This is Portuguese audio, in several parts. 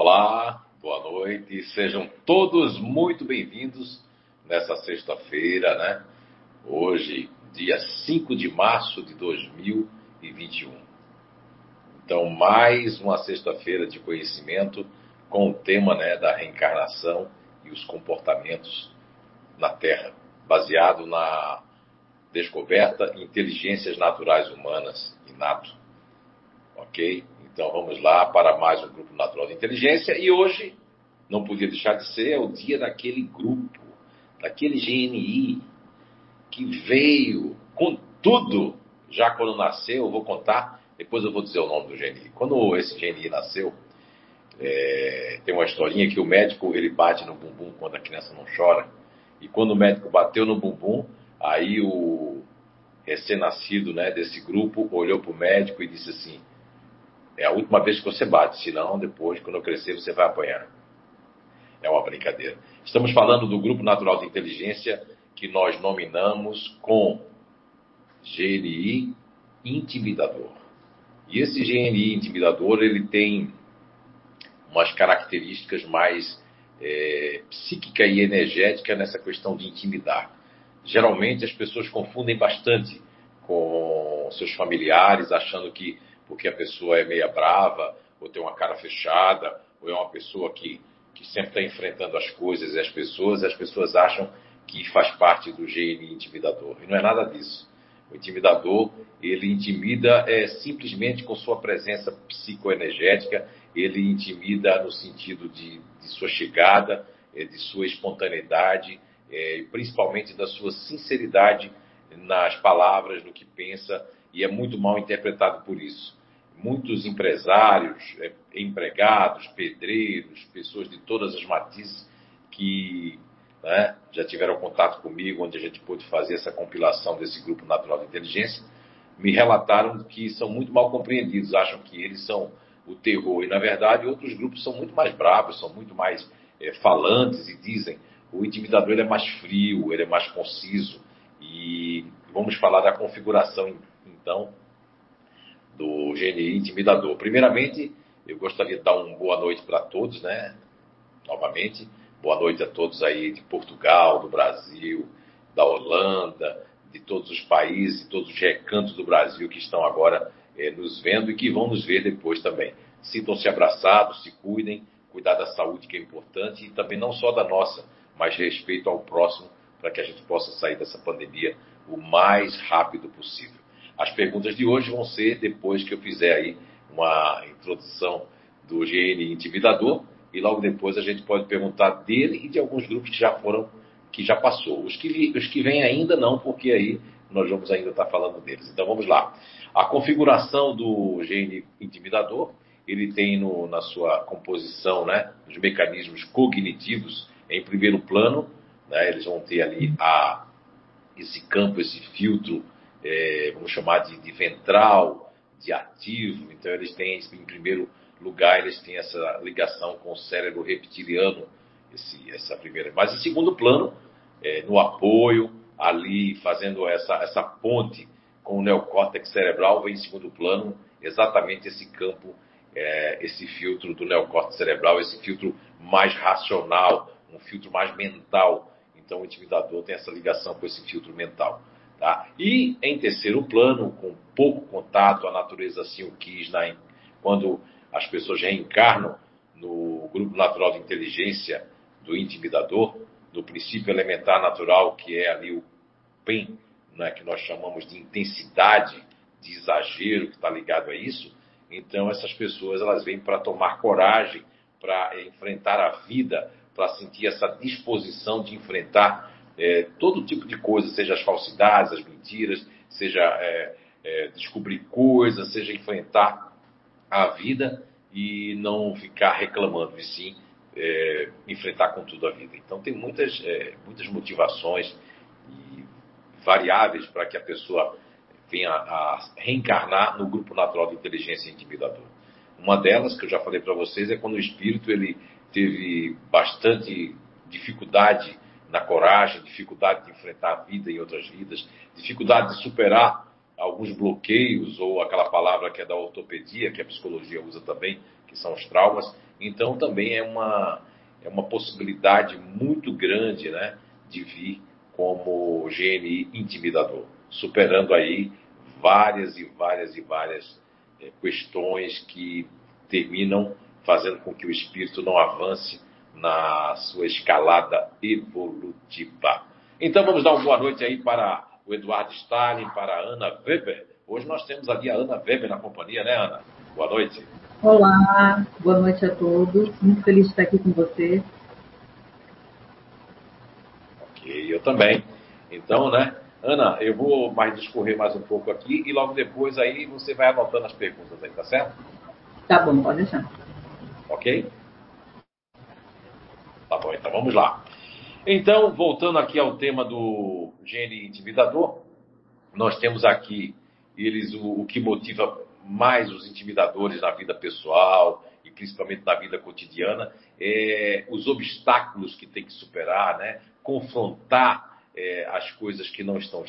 Olá, boa noite, sejam todos muito bem-vindos nessa sexta-feira, né? Hoje, dia 5 de março de 2021. Então, mais uma sexta-feira de conhecimento com o tema né, da reencarnação e os comportamentos na Terra, baseado na descoberta inteligências naturais humanas, inato. Ok? Então vamos lá para mais um grupo natural de inteligência e hoje não podia deixar de ser é o dia daquele grupo, daquele GNI que veio com tudo já quando nasceu. Eu vou contar, depois eu vou dizer o nome do GNI. Quando esse GNI nasceu, é, tem uma historinha que o médico ele bate no bumbum quando a criança não chora. E quando o médico bateu no bumbum, aí o recém-nascido né, desse grupo olhou para o médico e disse assim: É a última vez que você bate, senão depois, quando eu crescer, você vai apanhar. É uma brincadeira. Estamos falando do grupo natural de inteligência que nós nominamos com GNI intimidador. E esse GNI intimidador ele tem umas características mais é, psíquica e energética nessa questão de intimidar. Geralmente as pessoas confundem bastante com seus familiares, achando que porque a pessoa é meia brava, ou tem uma cara fechada, ou é uma pessoa que, que sempre está enfrentando as coisas e as pessoas, as pessoas acham que faz parte do GNI intimidador. E não é nada disso. O intimidador, ele intimida é, simplesmente com sua presença psicoenergética, ele intimida no sentido de, de sua chegada, é, de sua espontaneidade, é, principalmente da sua sinceridade nas palavras, no que pensa, e é muito mal interpretado por isso. Muitos empresários, é, empregados, pedreiros, pessoas de todas as matizes que né, já tiveram contato comigo, onde a gente pôde fazer essa compilação desse grupo natural de inteligência, me relataram que são muito mal compreendidos, acham que eles são o terror. E, na verdade, outros grupos são muito mais bravos, são muito mais é, falantes e dizem o intimidador ele é mais frio, ele é mais conciso. E vamos falar da configuração, então, do GNI intimidador. Primeiramente, eu gostaria de dar uma boa noite para todos, né? Novamente. Boa noite a todos aí de Portugal, do Brasil, da Holanda, de todos os países, de todos os recantos do Brasil que estão agora eh, nos vendo e que vão nos ver depois também. Sintam-se abraçados, se cuidem, cuidar da saúde que é importante e também não só da nossa, mas respeito ao próximo para que a gente possa sair dessa pandemia o mais rápido possível. As perguntas de hoje vão ser depois que eu fizer aí uma introdução do GN Intimidador e logo depois a gente pode perguntar dele e de alguns grupos que já foram, que já passou. Os que, os que vêm ainda não, porque aí nós vamos ainda estar falando deles. Então vamos lá. A configuração do gene intimidador, ele tem no, na sua composição, né, os mecanismos cognitivos em primeiro plano, né, eles vão ter ali a, esse campo, esse filtro, é, vamos chamar de, de ventral, de ativo. Então eles têm em primeiro lugar, eles têm essa ligação com o cérebro reptiliano, esse, essa primeira. Mas em segundo plano, é, no apoio, ali fazendo essa, essa ponte com o neocórtex cerebral, vem em segundo plano exatamente esse campo, é, esse filtro do neocórtex cerebral, esse filtro mais racional, um filtro mais mental. Então o intimidador tem essa ligação com esse filtro mental. Tá? E em terceiro plano, com pouco contato, a natureza assim o quis, na, quando as pessoas reencarnam no grupo natural de inteligência do intimidador, do princípio elementar natural, que é ali o PEN, né, que nós chamamos de intensidade, de exagero, que está ligado a isso. Então, essas pessoas elas vêm para tomar coragem, para enfrentar a vida, para sentir essa disposição de enfrentar é, todo tipo de coisa, seja as falsidades, as mentiras, seja é, é, descobrir coisas, seja enfrentar a vida e não ficar reclamando, e sim é, enfrentar com tudo a vida. Então tem muitas, é, muitas motivações e variáveis para que a pessoa venha a reencarnar no grupo natural de inteligência intimidador. Uma delas, que eu já falei para vocês, é quando o espírito ele teve bastante dificuldade na coragem, dificuldade de enfrentar a vida em outras vidas, dificuldade de superar alguns bloqueios, ou aquela palavra que é da ortopedia, que a psicologia usa também, que são os traumas, Então também é uma, é uma possibilidade muito grande né, de vir como GNI intimidador, superando aí várias e várias e várias é, questões que terminam fazendo com que o espírito não avance na sua escalada evolutiva. Então vamos dar uma boa noite aí para o Eduardo Stalin, para a Ana Weber. Hoje nós temos ali a Ana Weber na companhia, né, Ana? Boa noite. Olá, boa noite a todos. Muito feliz de estar aqui com você. Ok, eu também. Então, né, Ana, eu vou mais discorrer mais um pouco aqui e logo depois aí você vai anotando as perguntas aí, tá certo? Tá bom, pode deixar. Ok? Tá bom, então vamos lá. Então, voltando aqui ao tema do gene intimidador, nós temos aqui eles o, o que motiva mais os intimidadores na vida pessoal e principalmente na vida cotidiana é os obstáculos que tem que superar, né? confrontar é, as coisas que não estão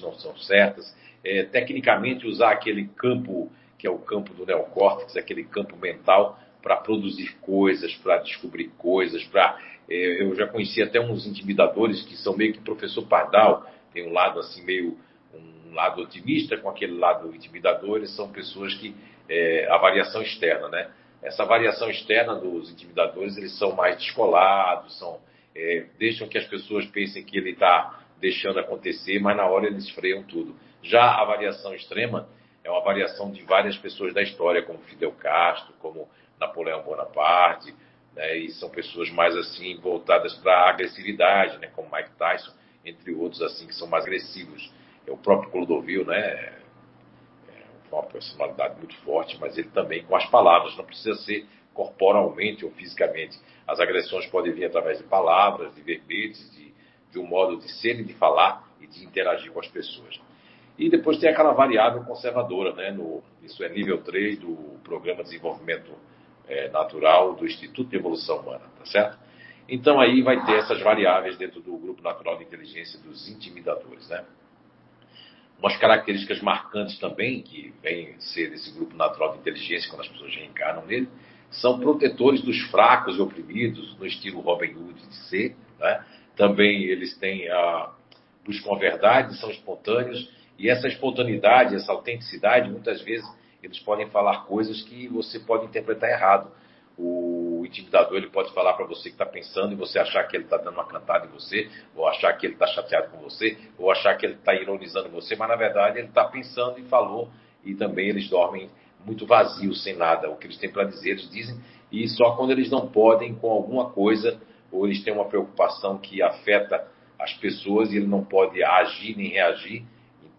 não são certas, é, tecnicamente usar aquele campo que é o campo do neocórtex, aquele campo mental para produzir coisas, para descobrir coisas, para é, eu já conheci até uns intimidadores que são meio que professor Pardal, tem um lado assim meio um lado otimista com aquele lado intimidador, eles são pessoas que é, a variação externa, né? Essa variação externa dos intimidadores, eles são mais descolados, são é, deixam que as pessoas pensem que ele está deixando acontecer, mas na hora eles freiam tudo. Já a variação extrema é uma variação de várias pessoas da história, como Fidel Castro, como Napoleão Bonaparte, né, e são pessoas mais assim voltadas para a agressividade, né, como Mike Tyson, entre outros assim que são mais agressivos. É o próprio Clodovil, né, é uma personalidade muito forte, mas ele também com as palavras, não precisa ser corporalmente ou fisicamente. As agressões podem vir através de palavras, de verbetes, de, de um modo de ser e de falar e de interagir com as pessoas. E depois tem aquela variável conservadora, né? No, isso é nível 3 do Programa de Desenvolvimento é, Natural do Instituto de Evolução Humana, tá certo? Então aí vai ter essas variáveis dentro do Grupo Natural de Inteligência dos Intimidadores, né? Umas características marcantes também, que vêm ser desse Grupo Natural de Inteligência, quando as pessoas reencarnam nele, são protetores dos fracos e oprimidos, no estilo Robin Hood de ser, né? Também eles têm a buscam a verdade, são espontâneos, e essa espontaneidade, essa autenticidade, muitas vezes eles podem falar coisas que você pode interpretar errado. O intimidador ele pode falar para você que está pensando e você achar que ele está dando uma cantada em você, ou achar que ele está chateado com você, ou achar que ele está ironizando você, mas na verdade ele está pensando e falou. E também eles dormem muito vazios, sem nada. O que eles têm para dizer, eles dizem, e só quando eles não podem com alguma coisa, ou eles têm uma preocupação que afeta as pessoas e ele não pode agir nem reagir,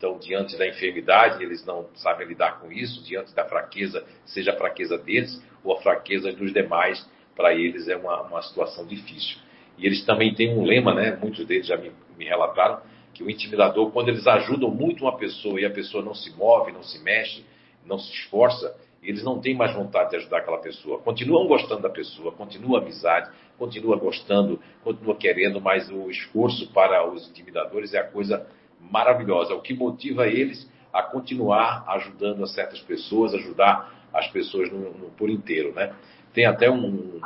então, diante da enfermidade, eles não sabem lidar com isso, diante da fraqueza, seja a fraqueza deles ou a fraqueza dos demais, para eles é uma, uma situação difícil. E eles também têm um lema, né? Muitos deles já me, me relataram, que o intimidador, quando eles ajudam muito uma pessoa e a pessoa não se move, não se mexe, não se esforça, eles não têm mais vontade de ajudar aquela pessoa. Continuam gostando da pessoa, continua a amizade, continua gostando, continua querendo, mas o esforço para os intimidadores é a coisa maravilhosa, o que motiva eles a continuar ajudando a certas pessoas, ajudar as pessoas no, no, por inteiro, né? Tem até um,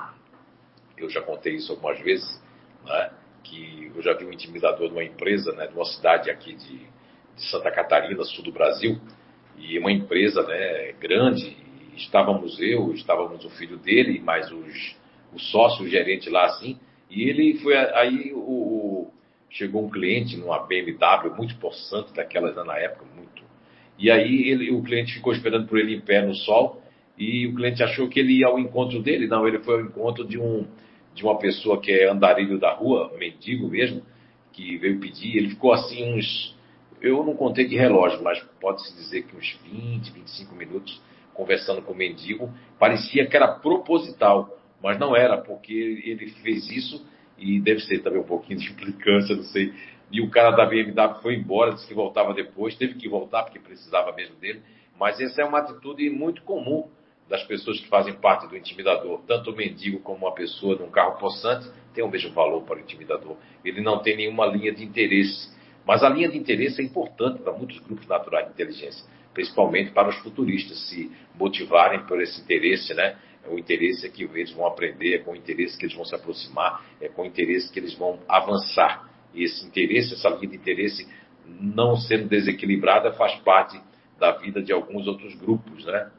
eu já contei isso algumas vezes, né? Que eu já vi um intimidador de uma empresa, né? De uma cidade aqui de, de Santa Catarina, sul do Brasil, e uma empresa, né? Grande. estávamos eu, estávamos o filho dele, mais os, o sócio, o gerente lá assim, e ele foi aí o, chegou um cliente numa BMW muito possante, daquelas na época, muito. E aí ele, o cliente ficou esperando por ele em pé no sol e o cliente achou que ele ia ao encontro dele. Não, ele foi ao encontro de, um, de uma pessoa que é andarilho da rua, mendigo mesmo, que veio pedir. Ele ficou assim uns. Eu não contei de relógio, mas pode-se dizer que uns 20, 25 minutos conversando com o mendigo. Parecia que era proposital, mas não era, porque ele fez isso e deve ser também um pouquinho de implicância, não sei. E o cara da BMW foi embora, disse que voltava depois, teve que voltar porque precisava mesmo dele. Mas essa é uma atitude muito comum das pessoas que fazem parte do intimidador. Tanto o mendigo como uma pessoa num carro possante tem o mesmo valor para o intimidador. Ele não tem nenhuma linha de interesse. Mas a linha de interesse é importante para muitos grupos naturais de inteligência, principalmente para os futuristas se motivarem por esse interesse, né? O interesse é que eles vão aprender, é com o interesse que eles vão se aproximar, é com o interesse que eles vão avançar. E esse interesse, essa linha de interesse não sendo desequilibrada faz parte da vida de alguns outros grupos, né?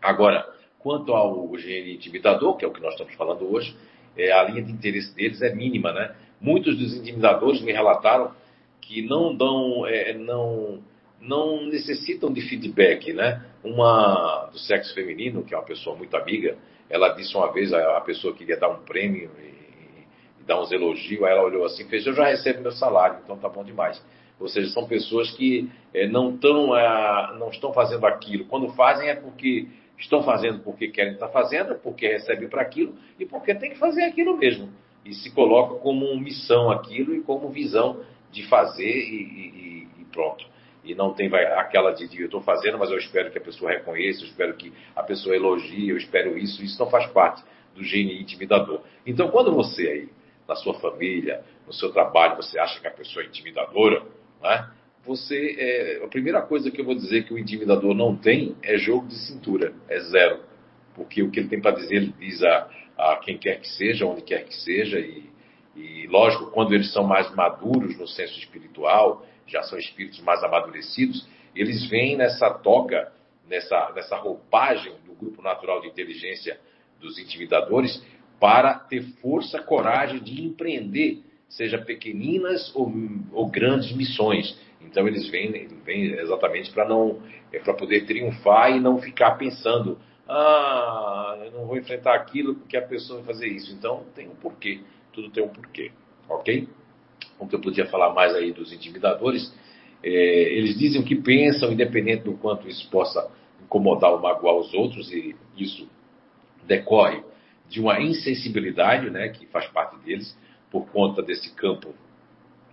Agora, quanto ao gene intimidador, que é o que nós estamos falando hoje, é, a linha de interesse deles é mínima, né? Muitos dos intimidadores me relataram que não dão, é, não, não necessitam de feedback, né? Uma do sexo feminino, que é uma pessoa muito amiga, ela disse uma vez, a, pessoa queria dar um prêmio e, e, dar uns elogios, aí ela olhou assim, fez, eu já recebo meu salário, então tá bom demais. Ou seja, são pessoas que é, não, tão, é, não estão fazendo aquilo. Quando fazem é porque estão fazendo porque querem estar fazendo, porque recebem para aquilo e porque tem que fazer aquilo mesmo. E se colocam como missão aquilo e como visão de fazer e, e, e pronto e não tem vai, aquela de, de eu estou fazendo, mas eu espero que a pessoa reconheça, eu espero que a pessoa elogie, eu espero isso, isso não faz parte do gene intimidador. Então, quando você aí, na sua família, no seu trabalho, você acha que a pessoa é intimidadora, né? você, é, a primeira coisa que eu vou dizer que o intimidador não tem é jogo de cintura, é zero. Porque o que ele tem para dizer, ele diz a, a quem quer que seja, onde quer que seja, e, e lógico, quando eles são mais maduros no senso espiritual, já são espíritos mais amadurecidos, eles vêm nessa toga, nessa, nessa roupagem do grupo natural de inteligência dos intimidadores, para ter força, coragem de empreender, seja pequeninas ou, ou grandes missões. Então eles vêm, vêm exatamente para não é para poder triunfar e não ficar pensando, ah, eu não vou enfrentar aquilo porque a pessoa vai fazer isso. Então tem um porquê, tudo tem um porquê, ok? O que eu podia falar mais aí dos intimidadores, é, eles dizem o que pensam, independente do quanto isso possa incomodar ou magoar os outros, e isso decorre de uma insensibilidade, né, que faz parte deles, por conta desse campo,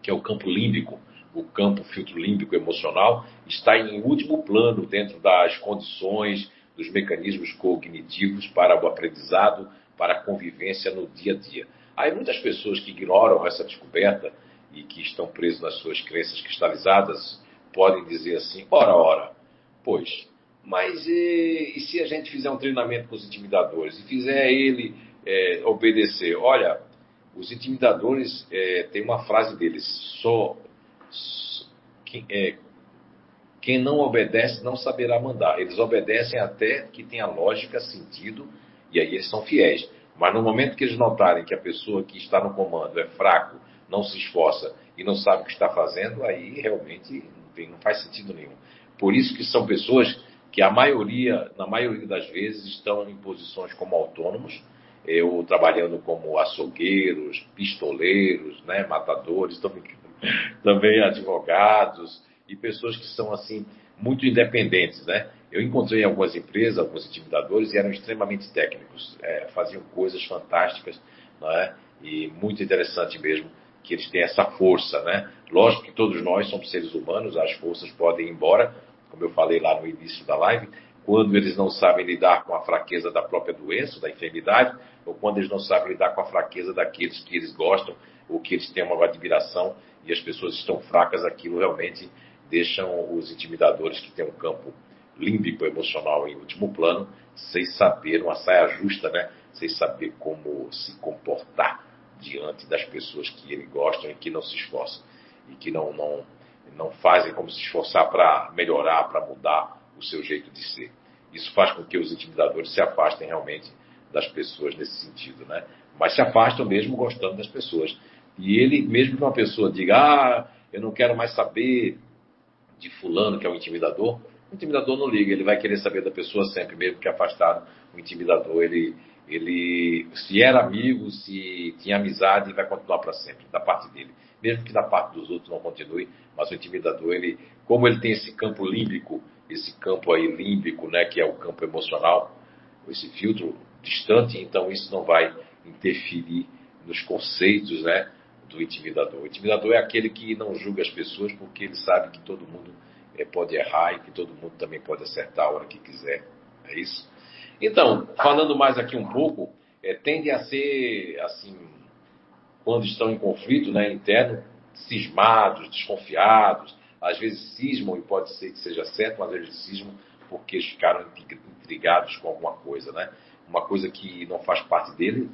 que é o campo límbico, o campo filtro límbico emocional, está em último plano dentro das condições, dos mecanismos cognitivos para o aprendizado, para a convivência no dia a dia. Há muitas pessoas que ignoram essa descoberta e que estão presos nas suas crenças cristalizadas podem dizer assim: ora, ora, pois, mas e, e se a gente fizer um treinamento com os intimidadores e fizer ele é, obedecer? Olha, os intimidadores é, tem uma frase deles: só, quem, é, quem não obedece não saberá mandar. Eles obedecem até que tenha lógica, sentido, e aí eles são fiéis. Mas no momento que eles notarem que a pessoa que está no comando é fraco, não se esforça e não sabe o que está fazendo, aí realmente não, faz sentido nenhum. Por isso que são pessoas que a maioria, na maioria das vezes, estão em posições como autônomos, eu trabalhando como açougueiros, pistoleiros, né, matadores, também, também advogados e pessoas que são assim muito independentes, né? Eu encontrei algumas empresas, alguns intimidadores e eram extremamente técnicos, é, faziam coisas fantásticas, é? E muito interessante mesmo que eles têm essa força, né? Lógico que todos nós somos seres humanos, as forças podem ir embora, como eu falei lá no início da live, quando eles não sabem lidar com a fraqueza da própria doença, da enfermidade, ou quando eles não sabem lidar com a fraqueza daqueles que eles gostam, ou que eles têm uma admiração e as pessoas estão fracas, aquilo realmente deixam os intimidadores que têm um campo límbico emocional em último plano, sem saber uma saia justa, né? Sem saber como se comportar diante das pessoas que ele gosta e que não se esforçam e que não, não, não fazem como se esforçar para melhorar, para mudar o seu jeito de ser. Isso faz com que os intimidadores se afastem realmente das pessoas nesse sentido, né? Mas se afastam mesmo gostando das pessoas. E ele, mesmo que uma pessoa diga, ah, eu não quero mais saber de fulano que é o intimidador, o intimidador não liga, ele vai querer saber da pessoa sempre, mesmo que afastado. O intimidador, ele, ele se era amigo, se tinha amizade, vai continuar para sempre, da parte dele. Mesmo que da parte dos outros não continue, mas o intimidador, ele, como ele tem esse campo límbico, esse campo aí límbico, né, que é o campo emocional, esse filtro distante, então isso não vai interferir nos conceitos, né, do intimidador. O intimidador é aquele que não julga as pessoas porque ele sabe que todo mundo pode errar e que todo mundo também pode acertar a hora que quiser. É isso? Então, falando mais aqui um pouco, é, tende a ser assim, quando estão em conflito né, interno, cismados, desconfiados, às vezes cismam, e pode ser que seja certo, mas às vezes cismam porque ficaram intrigados com alguma coisa, né? uma coisa que não faz parte dele,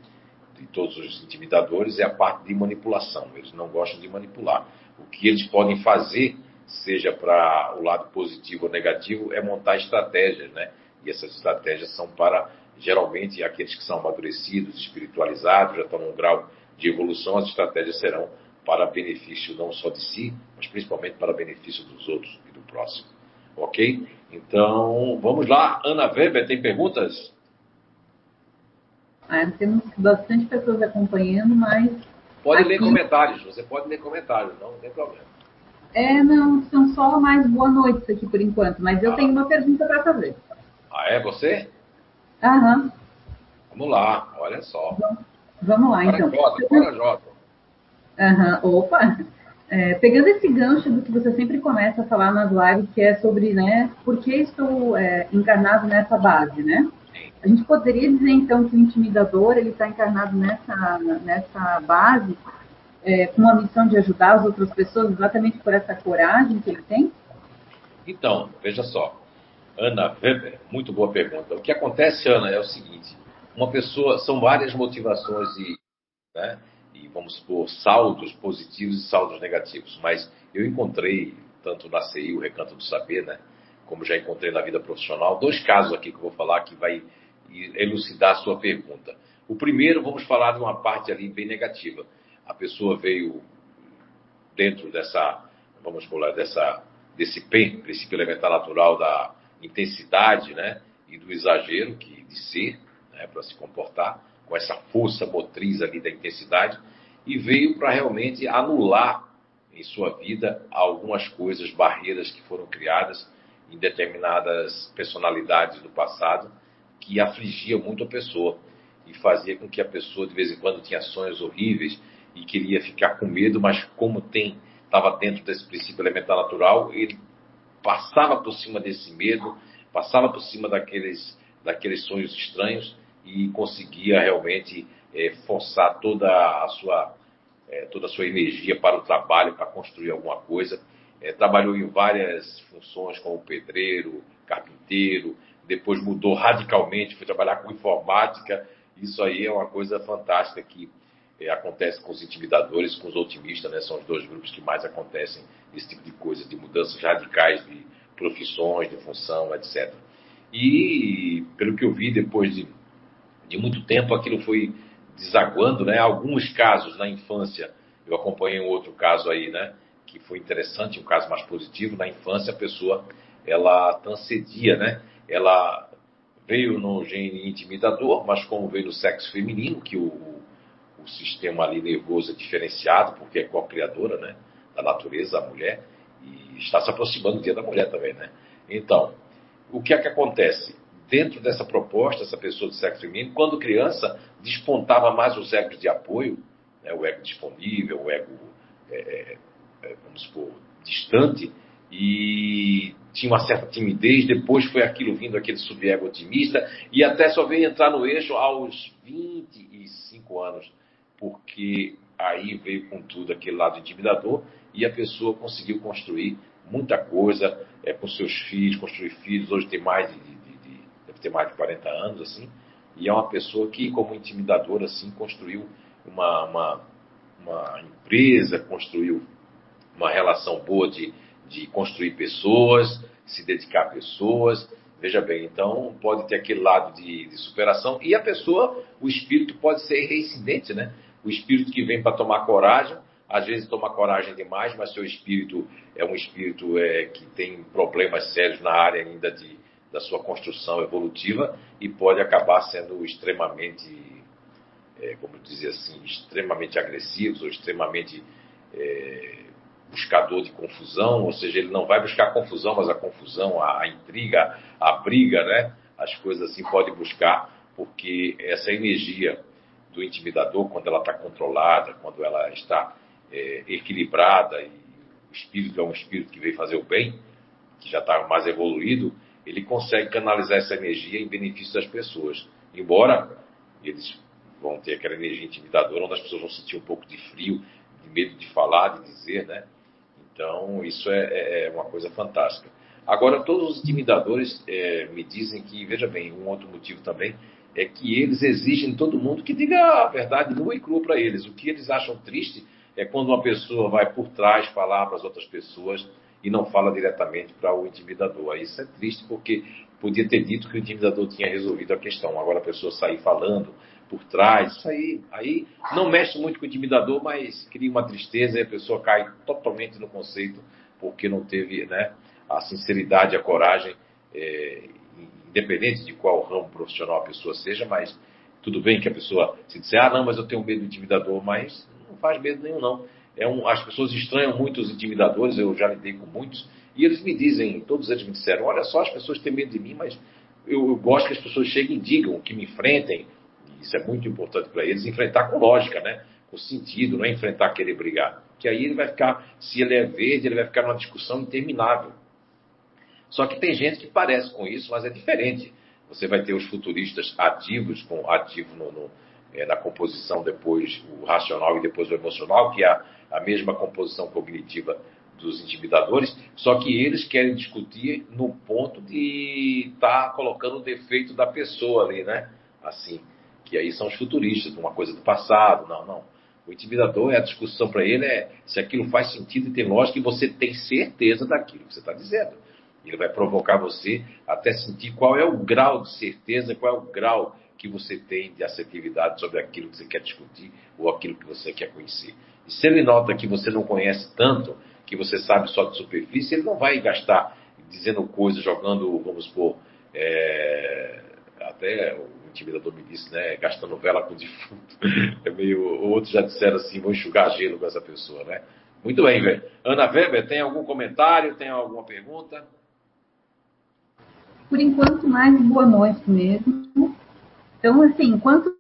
de todos os intimidadores, é a parte de manipulação. Eles não gostam de manipular. O que eles podem fazer, seja para o lado positivo ou negativo, é montar estratégias, né? E essas estratégias são para, geralmente, aqueles que são amadurecidos, espiritualizados, já estão num grau de evolução, as estratégias serão para benefício não só de si, mas principalmente para benefício dos outros e do próximo. Ok? Então, vamos lá. Ana Weber, tem perguntas? Ah, temos bastante pessoas acompanhando, mas. Pode aqui... ler comentários, você pode ler comentários, não, não tem problema. É, não, são só mais boa noites aqui por enquanto, mas eu ah. tenho uma pergunta para fazer. Ah, é você? Aham. Vamos lá, olha só. Vamos lá, então. Jota, para Jota. Aham, opa! É, pegando esse gancho do que você sempre começa a falar nas lives, que é sobre, né, por que estou é, encarnado nessa base, né? A gente poderia dizer, então, que o intimidador, ele está encarnado nessa, nessa base é, com a missão de ajudar as outras pessoas exatamente por essa coragem que ele tem? Então, veja só. Ana Weber, muito boa pergunta. O que acontece, Ana, é o seguinte: uma pessoa, são várias motivações e, né, e vamos supor, saldos positivos e saldos negativos. Mas eu encontrei, tanto na CI, o Recanto do Saber, né, como já encontrei na vida profissional, dois casos aqui que eu vou falar que vai elucidar a sua pergunta. O primeiro, vamos falar de uma parte ali bem negativa. A pessoa veio dentro dessa, vamos falar, dessa, desse PEN, princípio elementar natural da intensidade, né, e do exagero que de ser, né, para se comportar, com essa força motriz ali da intensidade, e veio para realmente anular em sua vida algumas coisas, barreiras que foram criadas em determinadas personalidades do passado que afligia muito a pessoa e fazia com que a pessoa de vez em quando tinha sonhos horríveis e queria ficar com medo, mas como tem estava dentro desse princípio elementar natural, ele passava por cima desse medo, passava por cima daqueles daqueles sonhos estranhos e conseguia realmente é, forçar toda a sua é, toda a sua energia para o trabalho, para construir alguma coisa. É, trabalhou em várias funções como pedreiro, carpinteiro, depois mudou radicalmente, foi trabalhar com informática. Isso aí é uma coisa fantástica que é, acontece com os intimidadores, com os otimistas, né? São os dois grupos que mais acontecem esse tipo de coisa, de mudanças radicais de profissões, de função, etc. E, pelo que eu vi, depois de, de muito tempo, aquilo foi desaguando, né? Alguns casos na infância, eu acompanhei um outro caso aí, né? Que foi interessante, um caso mais positivo. Na infância, a pessoa, ela transcedia, né? ela veio no gene intimidador, mas como veio no sexo feminino, que o, o sistema ali nervoso é diferenciado, porque é co-criadora, né, da natureza, a mulher, e está se aproximando do dia da mulher também, né? Então, o que é que acontece? Dentro dessa proposta, essa pessoa de sexo feminino, quando criança, despontava mais os egos de apoio, né, o ego disponível, o ego, é, é, é vamos supor, distante, e tinha uma certa timidez, depois foi aquilo vindo, aquele subego otimista, e até só veio entrar no eixo aos 25 anos, porque aí veio com tudo aquele lado intimidador e a pessoa conseguiu construir muita coisa é, com seus filhos, construir filhos, hoje tem mais de, de, de, deve ter mais de 40 anos, assim, e é uma pessoa que, como intimidadora, assim, construiu uma, uma, uma empresa, construiu uma relação boa de de construir pessoas, se dedicar a pessoas. Veja bem, então pode ter aquele lado de, de superação e a pessoa, o espírito pode ser reincidente, né? O espírito que vem para tomar coragem, às vezes toma coragem demais, mas seu espírito é um espírito é, que tem problemas sérios na área ainda de, da sua construção evolutiva e pode acabar sendo extremamente, é, como dizer assim, extremamente agressivos ou extremamente é, buscador de confusão, ou seja, ele não vai buscar confusão, mas a confusão, a, a intriga, a briga, né? As coisas assim pode buscar, porque essa energia do intimidador, quando ela está controlada, quando ela está é, equilibrada, e o espírito é um espírito que veio fazer o bem, que já está mais evoluído, ele consegue canalizar essa energia em benefício das pessoas. Embora eles vão ter aquela energia intimidadora, onde as pessoas vão sentir um pouco de frio, de medo de falar, de dizer, né? Então, isso é, é, é uma coisa fantástica. Agora, todos os intimidadores é, me dizem que, veja bem, um outro motivo também é que eles exigem de todo mundo que diga a verdade nua e crua para eles. O que eles acham triste é quando uma pessoa vai por trás falar para as outras pessoas e não fala diretamente para o intimidador. Isso é triste porque podia ter dito que o intimidador tinha resolvido a questão. Agora a pessoa sair falando por trás, isso aí, aí não mexe muito com o intimidador, mas cria uma tristeza e a pessoa cai totalmente no conceito porque não teve né, a sinceridade, a coragem, é, independente de qual ramo profissional a pessoa seja, mas tudo bem que a pessoa se disser, ah, não, mas eu tenho medo do intimidador, mas não faz medo nenhum, não. É um, as pessoas estranham muito os intimidadores, eu já lidei com muitos, e eles me dizem, todos eles me disseram, olha só, as pessoas têm medo de mim, mas eu, eu gosto que as pessoas cheguem e digam, que me enfrentem. Isso é muito importante para eles, enfrentar com lógica, né? com sentido, não é enfrentar querer brigar. Que aí ele vai ficar, se ele é verde, ele vai ficar numa discussão interminável. Só que tem gente que parece com isso, mas é diferente. Você vai ter os futuristas ativos, com ativo no, no, é, na composição depois o racional e depois o emocional, que é a, a mesma composição cognitiva dos intimidadores, só que eles querem discutir no ponto de estar tá colocando o defeito da pessoa ali, né? Assim, que aí são os futuristas, uma coisa do passado, não, não. O intimidador a discussão para ele é se aquilo faz sentido e tem lógica e você tem certeza daquilo que você está dizendo. Ele vai provocar você até sentir qual é o grau de certeza, qual é o grau que você tem de assertividade sobre aquilo que você quer discutir ou aquilo que você quer conhecer. E se ele nota que você não conhece tanto, que você sabe só de superfície, ele não vai gastar dizendo coisas, jogando, vamos supor, é, até o intimidador me disse, né, gastando vela com defunto. É meio, outros já disseram assim, vou enxugar gelo com essa pessoa, né? Muito bem, velho. Ana Weber, tem algum comentário, tem alguma pergunta? Por enquanto, mais boa noite mesmo. Então, assim, enquanto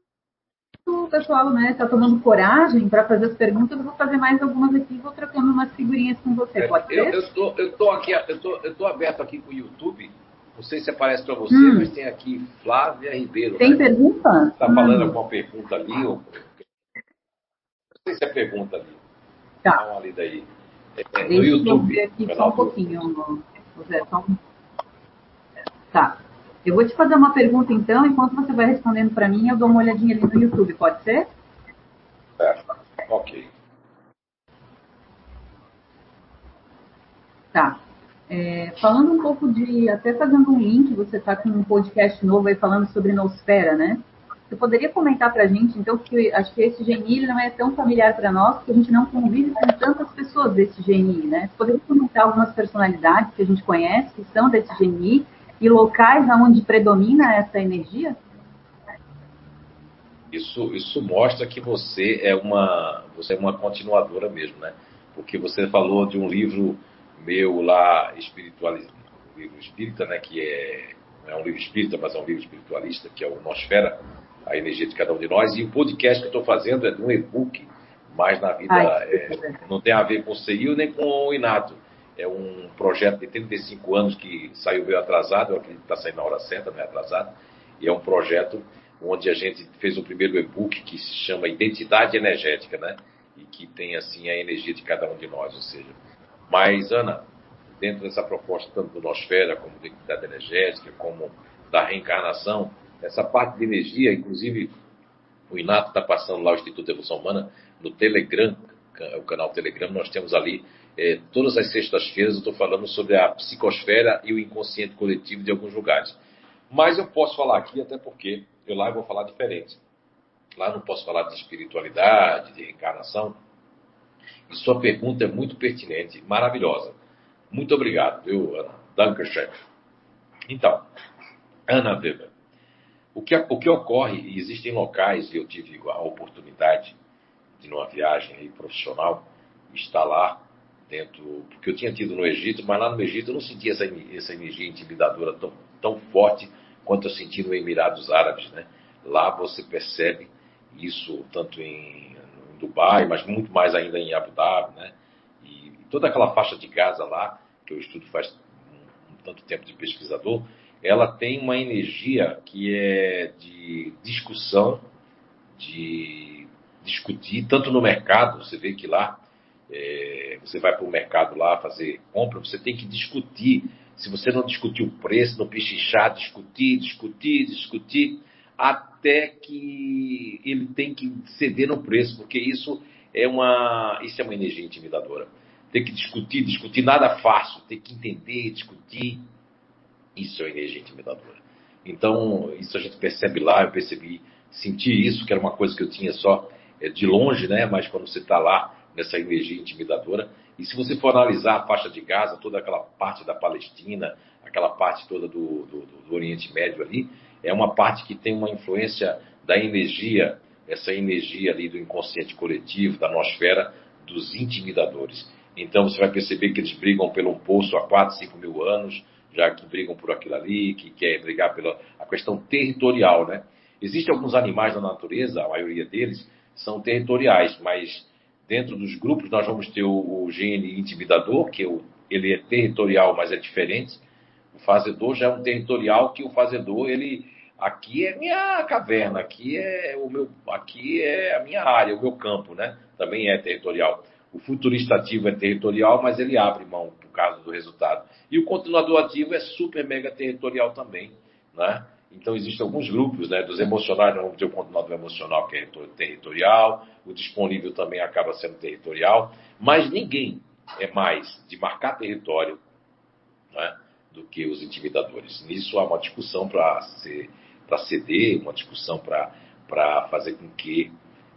o pessoal está né, tá tomando coragem para fazer as perguntas, eu vou fazer mais algumas aqui e vou trocando umas figurinhas com você. É, Pode eu, ser? Eu tô aqui, eu tô, eu tô aberto aqui com o YouTube. Não sei se aparece para você, hum. mas tem aqui Flávia Ribeiro. Tem né? pergunta? Está hum. falando alguma pergunta ali? Ou... Não sei se é pergunta ali. Tá. Dá uma lida aí. É, é no YouTube. Eu ver aqui só um pouquinho, José. Só um... Tá. Eu vou te fazer uma pergunta então, enquanto você vai respondendo para mim, eu dou uma olhadinha ali no YouTube, pode ser? É, ok. Tá. É, falando um pouco de, até fazendo um link, você está com um podcast novo aí falando sobre nosfera, né? Você poderia comentar para a gente, então, que acho que esse GNI não é tão familiar para nós, porque a gente não convive com tantas pessoas desse GNI, né? Você poderia comentar algumas personalidades que a gente conhece, que são desse GNI, e locais onde predomina essa energia? Isso, isso mostra que você é uma você é uma continuadora mesmo, né? Porque você falou de um livro meu lá espiritualista, um livro espírita, né? Que é não é um livro espírita, mas é um livro espiritualista, que é o Nosfera, a energia de cada um de nós. E o podcast que eu estou fazendo é de um e-book, mas na vida Ai, é, não tem a ver com o CEIU nem com o Inato é um projeto de 35 anos que saiu meio atrasado, eu acredito que está saindo na hora certa, não é atrasado. E é um projeto onde a gente fez o primeiro e-book que se chama Identidade Energética, né? E que tem assim a energia de cada um de nós, ou seja. Mas, Ana, dentro dessa proposta tanto do Nosfera, como da identidade energética, como da reencarnação, essa parte de energia, inclusive o Inato está passando lá o Instituto de Evolução Humana no Telegram, o canal Telegram, nós temos ali é, todas as sextas-feiras eu estou falando sobre a psicosfera e o inconsciente coletivo de alguns lugares. Mas eu posso falar aqui, até porque eu lá vou falar diferente. Lá não posso falar de espiritualidade, de reencarnação. E sua pergunta é muito pertinente, maravilhosa. Muito obrigado, viu, Ana? Dankeschön. Então, Ana Weber, o que, o que ocorre, e existem locais, eu tive a oportunidade de, numa viagem profissional, estar lá dentro, porque eu tinha tido no Egito, mas lá no Egito eu não sentia essa, essa energia intimidadora tão, tão forte quanto eu senti no Emirados Árabes, né? Lá você percebe isso tanto em, em Dubai, mas muito mais ainda em Abu Dhabi, né? E, toda aquela faixa de Gaza lá, que eu estudo faz um tanto tempo de pesquisador, ela tem uma energia que é de discussão, de discutir, tanto no mercado, você vê que lá é, você vai para o mercado lá fazer compra, você tem que discutir. Se você não discutir o preço, não pichichar, discutir, discutir, discutir, até que ele tem que ceder no preço, porque isso é uma, isso é uma energia intimidadora. Tem que discutir, discutir nada fácil, tem que entender, discutir. Isso é uma energia intimidadora. Então, isso a gente percebe lá, eu percebi, senti isso, que era uma coisa que eu tinha só é, de longe, né? Mas quando você está lá nessa energia intimidadora, e se você for analisar a faixa de Gaza, toda aquela parte da Palestina, aquela parte toda do, do, do Oriente Médio ali, é uma parte que tem uma influência da energia, essa energia ali do inconsciente coletivo, da nosfera, dos intimidadores. Então você vai perceber que eles brigam pelo poço há 4, 5 mil anos, já que brigam por aquilo ali, que quer brigar pela a questão territorial, né? Existem alguns animais da natureza, a maioria deles são territoriais, mas dentro dos grupos nós vamos ter o, o gene intimidador, que é o, ele é territorial, mas é diferente. O fazedor já é um territorial que o fazedor ele aqui é minha caverna, aqui é o meu, aqui é a minha área, o meu campo, né? Também é territorial. O futurista ativo é territorial, mas ele abre mão por causa do resultado. E o continuador ativo é super mega territorial também, né? Então existem alguns grupos, né? Dos emocionais, vamos ter o continuador emocional que é territorial, o disponível também acaba sendo territorial, mas ninguém é mais de marcar território, né? Do que os intimidadores. Nisso há uma discussão para ceder, uma discussão para fazer com que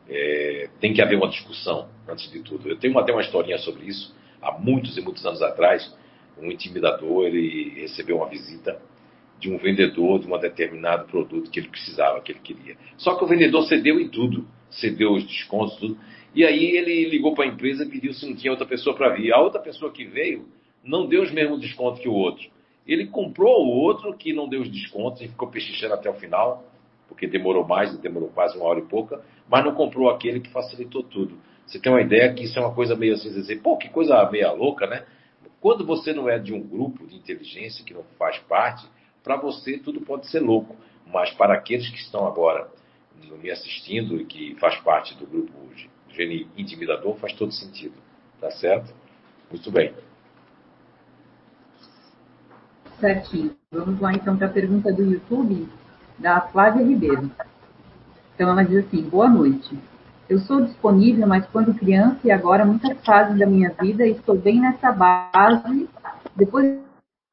é, tem que haver uma discussão antes de tudo. Eu tenho até uma historinha sobre isso. Há muitos e muitos anos atrás, um intimidador ele recebeu uma visita de um vendedor de um determinado produto que ele precisava, que ele queria. Só que o vendedor cedeu em tudo, cedeu os descontos, tudo. E aí ele ligou para a empresa e pediu se não tinha outra pessoa para vir. A outra pessoa que veio não deu os mesmos descontos que o outro. Ele comprou o outro que não deu os descontos e ficou pechichando até o final, porque demorou mais, demorou quase uma hora e pouca, mas não comprou aquele que facilitou tudo. Você tem uma ideia que isso é uma coisa meio assim, dizer, pô, que coisa meia louca, né? Quando você não é de um grupo de inteligência que não faz parte, para você tudo pode ser louco, mas para aqueles que estão agora me assistindo e que faz parte do grupo Gene Intimidador, faz todo sentido, tá certo? Muito bem. Certinho. Vamos lá então para a pergunta do YouTube da Flávia Ribeiro. Então ela diz assim: Boa noite. Eu sou disponível, mas quando criança e agora muitas fases da minha vida estou bem nessa base. Depois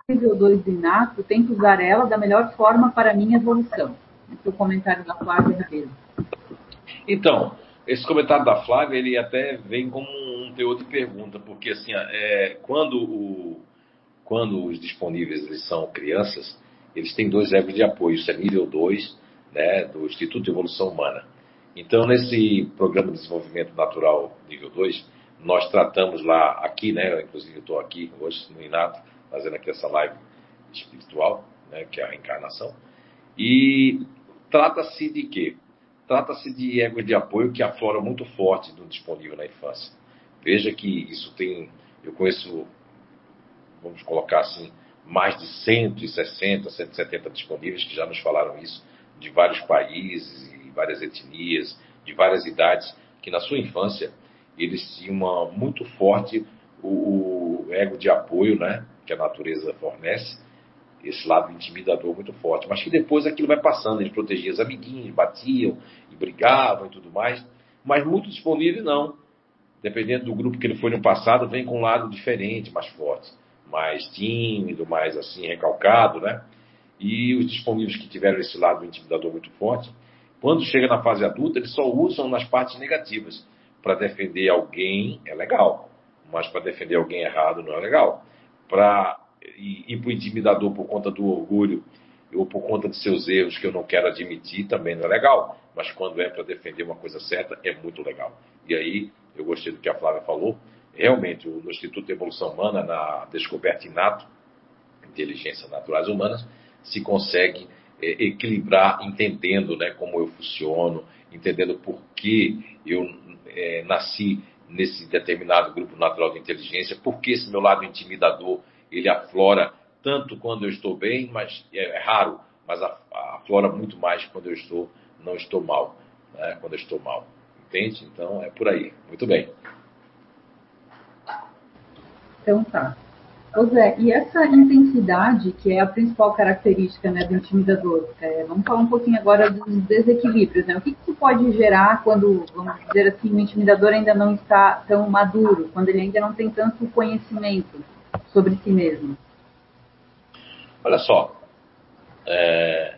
nível 2 do inato, tento usar ela da melhor forma para minha evolução. Esse é o comentário da Flávia Ribeiro. Então, esse comentário da Flávia, ele até vem como um teor de pergunta, porque assim, é, quando o, quando os disponíveis eles são crianças, eles têm dois egos de apoio, isso é nível 2 né, do Instituto de Evolução Humana. Então, nesse programa de desenvolvimento natural nível 2, nós tratamos lá, aqui, né, inclusive eu estou aqui hoje no Inato, fazendo aqui essa live espiritual, né, que é a reencarnação, e trata-se de quê? Trata-se de ego de apoio que aflora muito forte no disponível na infância. Veja que isso tem, eu conheço vamos colocar assim, mais de 160, 170 disponíveis que já nos falaram isso, de vários países e várias etnias, de várias idades, que na sua infância eles tinham uma, muito forte o, o, ego de apoio, né, que a natureza fornece, esse lado intimidador muito forte, mas que depois aquilo vai passando, eles protegiam os amiguinhos, batiam e brigavam e tudo mais, mas muito disponível não. Dependendo do grupo que ele foi no passado, vem com um lado diferente, mais forte mais tímido, mais assim recalcado, né? E os disponíveis que tiveram esse lado intimidador muito forte, quando chega na fase adulta, eles só usam nas partes negativas. Para defender alguém é legal, mas para defender alguém errado não é legal. Para ir para o intimidador por conta do orgulho ou por conta de seus erros que eu não quero admitir também não é legal. Mas quando é para defender uma coisa certa, é muito legal. E aí, eu gostei do que a Flávia falou, realmente no Instituto de Evolução Humana, na descoberta inato, inteligência naturais humanas, se consegue é, equilibrar entendendo né, como eu funciono, entendendo por que eu é, nasci nesse determinado grupo natural de inteligência, por que esse meu lado intimidador ele aflora tanto quando eu estou bem, mas é, é raro, mas aflora muito mais quando eu estou não estou mal, né, quando eu estou mal. Entende? Então é por aí. Muito bem. Então tá. Zé, e essa intensidade, que é a principal característica né, do intimidador, é, vamos falar um pouquinho agora dos desequilíbrios. Né? O que, que isso pode gerar quando, vamos dizer assim, o intimidador ainda não está tão maduro, quando ele ainda não tem tanto conhecimento sobre si mesmo? Olha só, é,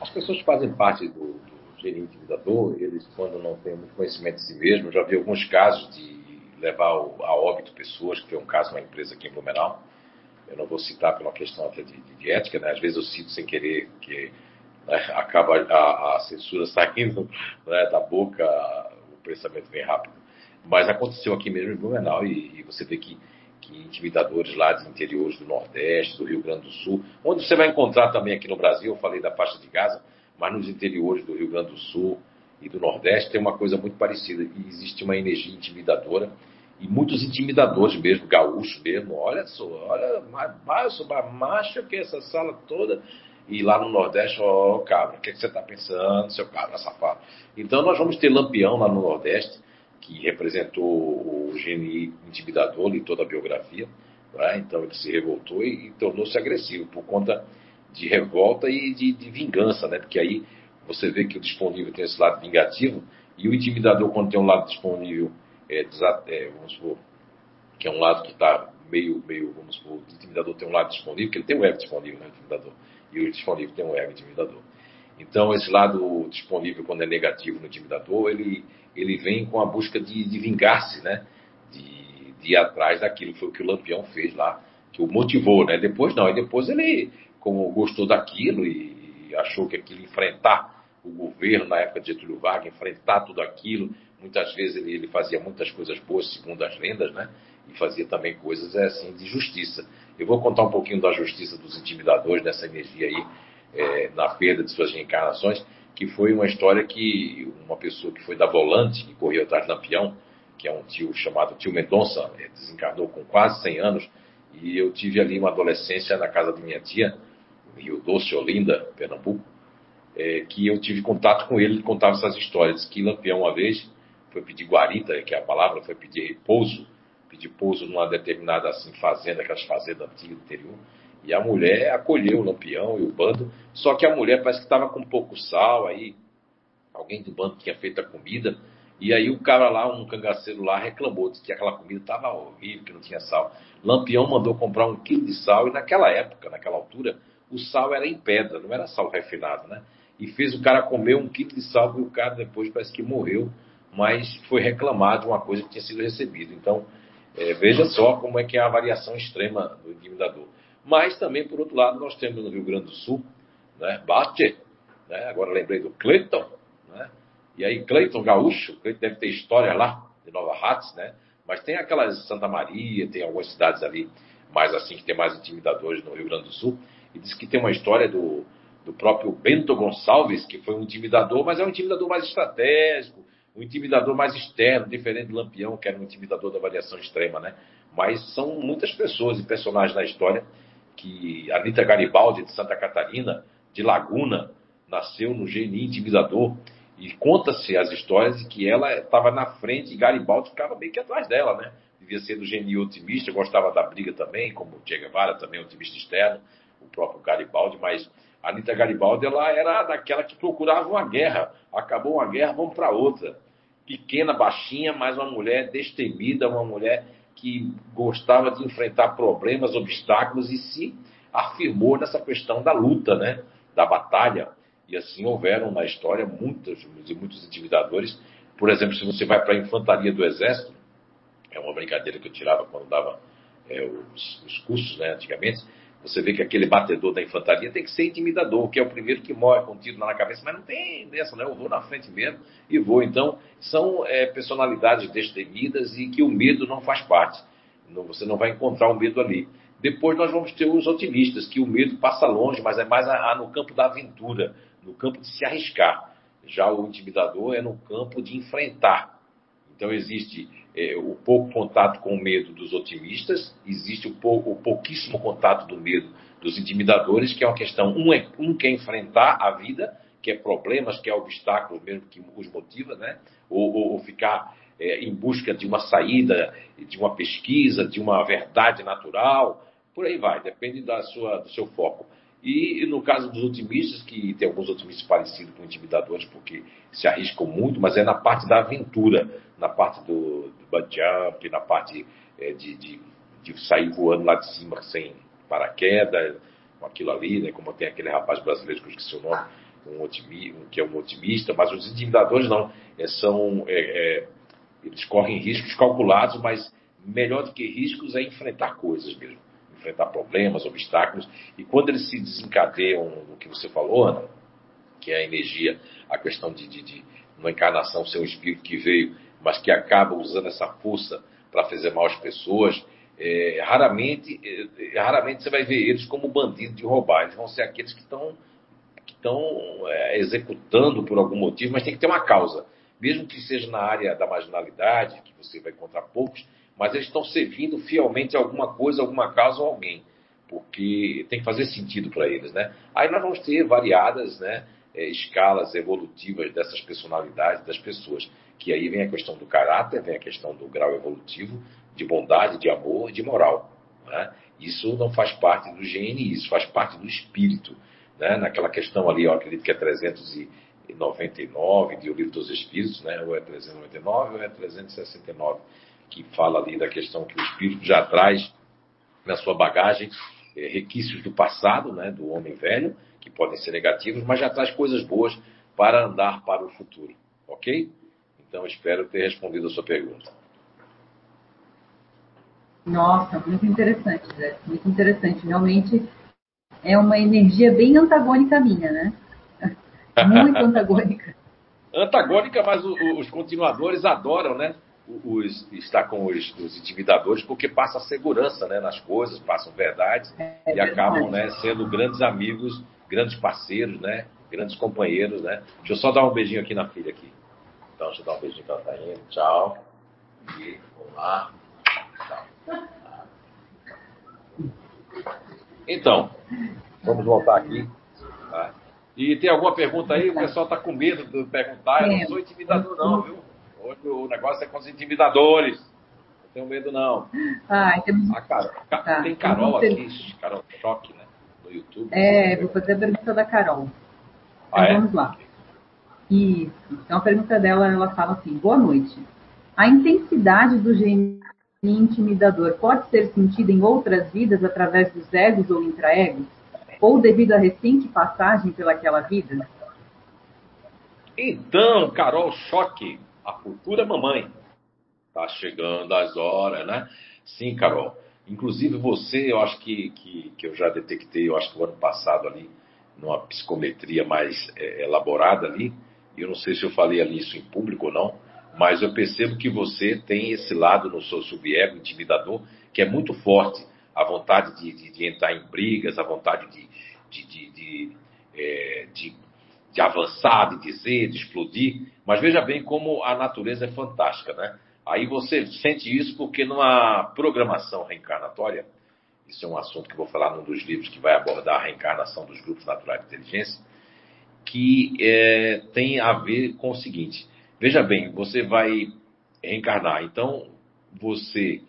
as pessoas fazem parte do, do gênio intimidador, eles, quando não têm muito conhecimento de si mesmo, já vi alguns casos de levar a óbito pessoas, que foi um caso numa empresa aqui em Blumenau. Eu não vou citar por uma questão até de, de ética, né? às vezes eu cito sem querer, que né, acaba a, a, censura saindo né, da boca, o pensamento vem rápido. Mas aconteceu aqui mesmo em Blumenau e, e você vê que, que intimidadores lá dos interiores do Nordeste, do Rio Grande do Sul, onde você vai encontrar também aqui no Brasil, eu falei da faixa de Gaza, mas nos interiores do Rio Grande do Sul, e do Nordeste tem uma coisa muito parecida. Existe uma energia intimidadora e muitos intimidadores mesmo, gaúchos mesmo. Olha só, olha, mais macho que essa sala toda. E lá no Nordeste, ó, oh, cabra, o que, é que você está pensando, seu cabra safado? Então nós vamos ter Lampião lá no Nordeste, que representou o gene intimidador em toda a biografia. Né? Então ele se revoltou e, e tornou-se agressivo por conta de revolta e de, de vingança, né? Porque aí você vê que o disponível tem esse lado vingativo e o intimidador, quando tem um lado disponível, é, é, vamos supor, que é um lado que está meio, meio, vamos supor, o intimidador tem um lado disponível, que ele tem um ego disponível, né, o intimidador, e o disponível tem um ego intimidador. Então, esse lado disponível, quando é negativo no intimidador, ele, ele vem com a busca de, de vingar-se, né? De, de ir atrás daquilo. Foi o que o Lampião fez lá, que o motivou, né? Depois não, e depois ele, como gostou daquilo e achou que aquilo enfrentar o governo na época de Getúlio Vargas, enfrentar tudo aquilo. Muitas vezes ele, ele, fazia muitas coisas boas, segundo as lendas, né? E fazia também coisas é, assim de justiça. Eu vou contar um pouquinho da justiça dos intimidadores, dessa energia aí, é, na perda de suas reencarnações, que foi uma história que uma pessoa que foi da Volante, que corria atrás do Lampião, que é um tio chamado tio Mendonça, é, desencarnou com quase 100 anos, e eu tive ali uma adolescência na casa de minha tia, Rio Doce, Olinda, Pernambuco, é, que eu tive contato com ele, ele contava essas histórias. Que Lampião, uma vez, foi pedir guarita, que é a palavra, foi pedir repouso, pedir pouso numa determinada assim, fazenda, aquelas fazendas antigas do interior. E a mulher acolheu o Lampião e o bando, só que a mulher parece que estava com pouco sal, aí alguém do bando tinha feito a comida, e aí o cara lá, um cangaceiro lá, reclamou, disse que aquela comida estava horrível, que não tinha sal. Lampião mandou comprar um quilo de sal, e naquela época, naquela altura, o sal era em pedra, não era sal refinado, né? E fez o cara comer um quilo de sal e o cara depois parece que morreu, mas foi reclamado uma coisa que tinha sido recebida. Então, é, veja só como é que é a variação extrema do intimidador. Mas também, por outro lado, nós temos no Rio Grande do Sul, né, Bate, né, agora lembrei do Cleiton, né, e aí Cleiton Gaúcho, Cleiton deve ter história lá, de Nova Hatz, né, mas tem aquelas Santa Maria, tem algumas cidades ali, mais assim, que tem mais intimidadores no Rio Grande do Sul, e diz que tem uma história do, do próprio Bento Gonçalves, que foi um intimidador, mas é um intimidador mais estratégico, um intimidador mais externo, diferente do Lampião, que era um intimidador da variação extrema, né? Mas são muitas pessoas e personagens na história que Anitta Garibaldi, de Santa Catarina, de Laguna, nasceu no GNI intimidador, e conta-se as histórias de que ela estava na frente e Garibaldi ficava meio que atrás dela, né? Devia ser do GNI otimista, gostava da briga também, como Che Guevara, também otimista externo, o próprio Garibaldi, mas a Anitta Garibaldi ela era daquela que procurava uma guerra. Acabou uma guerra, vamos para outra. Pequena, baixinha, mas uma mulher destemida, uma mulher que gostava de enfrentar problemas, obstáculos e se afirmou nessa questão da luta, né? da batalha. E assim houveram na história muitos e muitos intimidadores. Por exemplo, se você vai para a infantaria do exército, é uma brincadeira que eu tirava quando dava é, os, os cursos né, antigamente, você vê que aquele batedor da infantaria tem que ser intimidador, que é o primeiro que morre com um tiro na cabeça, mas não tem dessa, né? Eu vou na frente mesmo e vou. Então, são é, personalidades destemidas e que o medo não faz parte. Você não vai encontrar o medo ali. Depois nós vamos ter os otimistas, que o medo passa longe, mas é mais a, a, no campo da aventura, no campo de se arriscar. Já o intimidador é no campo de enfrentar. Então existe é, o pouco contato com o medo dos otimistas, existe o, pouco, o pouquíssimo contato do medo dos intimidadores, que é uma questão, um, é, um quer enfrentar a vida, que é problemas, que é obstáculos mesmo que os motiva, né? ou, ou, ou ficar é, em busca de uma saída, de uma pesquisa, de uma verdade natural, por aí vai, depende da sua, do seu foco. E no caso dos otimistas, que tem alguns otimistas parecidos com intimidadores, porque se arriscam muito, mas é na parte da aventura, na parte do, do bungee jump, na parte é, de, de, de, sair voando lá de cima sem paraquedas, com aquilo ali, né? como tem aquele rapaz brasileiro que eu esqueci o nome, um que é um otimista, mas os intimidadores não, é, são, é, é, eles correm riscos calculados, mas melhor do que riscos é enfrentar coisas mesmo. Enfrentar problemas, obstáculos, e quando eles se desencadeiam no que você falou, Ana, que é a energia, a questão de, de, de uma encarnação ser um espírito que veio, mas que acaba usando essa força para fazer mal às pessoas, é, raramente, é, raramente você vai ver eles como bandidos de roubar. Eles vão ser aqueles que estão que estão é, executando por algum motivo, mas tem que ter uma causa. Mesmo que seja na área da marginalidade, que você vai encontrar poucos, mas eles estão servindo fielmente alguma coisa, alguma causa ou alguém, porque tem que fazer sentido para eles, né? Aí nós vamos ter variadas, né, é, escalas evolutivas dessas personalidades das pessoas, que aí vem a questão do caráter, vem a questão do grau evolutivo, de bondade, de amor, de moral, né? Isso não faz parte do GNI, isso faz parte do espírito, né? Naquela questão ali, eu acredito que é 399 de O Livro dos Espíritos, né? Ou é 399 ou é 369 que fala ali da questão que o espírito já traz na sua bagagem é, requisitos do passado, né, do homem velho, que podem ser negativos, mas já traz coisas boas para andar para o futuro. Ok? Então, espero ter respondido a sua pergunta. Nossa, muito interessante, Zé. Muito interessante. Realmente é uma energia bem antagônica minha, né? Muito antagônica. antagônica, mas os continuadores adoram, né? os, estar com os, os, intimidadores, porque passa segurança né, nas coisas, passam verdade é, e acabam né, sendo grandes amigos, grandes parceiros, né, grandes companheiros. Né? Deixa eu só dar um beijinho aqui na filha aqui. Então, deixa eu dar um beijinho tá indo. Tchau. E vamos lá. Tchau. Então, vamos voltar aqui. Tá? E tem alguma pergunta aí? O pessoal está com medo de perguntar. Eu não sou intimidador, não, viu? Hoje o negócio é com os intimidadores. Não tenho medo, não. Ah, temos... a Carol, tá, tem Carol aqui, Carol Choque, né? No YouTube. É, vou fazer a pergunta da Carol. Então, ah, é? vamos lá. Isso. Então a pergunta dela, ela fala assim: boa noite. A intensidade do gene intimidador pode ser sentida em outras vidas através dos egos ou intraegos? Ou devido à recente passagem pelaquela vida? Então, Carol Choque, a futura mamãe. Tá chegando as horas, né? Sim, Carol. Inclusive você, eu acho que, que, que eu já detectei, eu acho que o ano passado ali, numa psicometria mais é, elaborada ali, eu não sei se eu falei ali isso em público ou não, mas eu percebo que você tem esse lado no seu subego intimidador que é muito forte. A vontade de, de, de entrar em brigas, a vontade de, de, é, de de avançar, de dizer, de explodir. Mas veja bem como a natureza é fantástica, né? Aí você sente isso porque numa programação reencarnatória, isso é um assunto que eu vou falar num dos livros que vai abordar a reencarnação dos grupos naturais de inteligência, que é, tem a ver com o seguinte: veja bem, você vai reencarnar, então você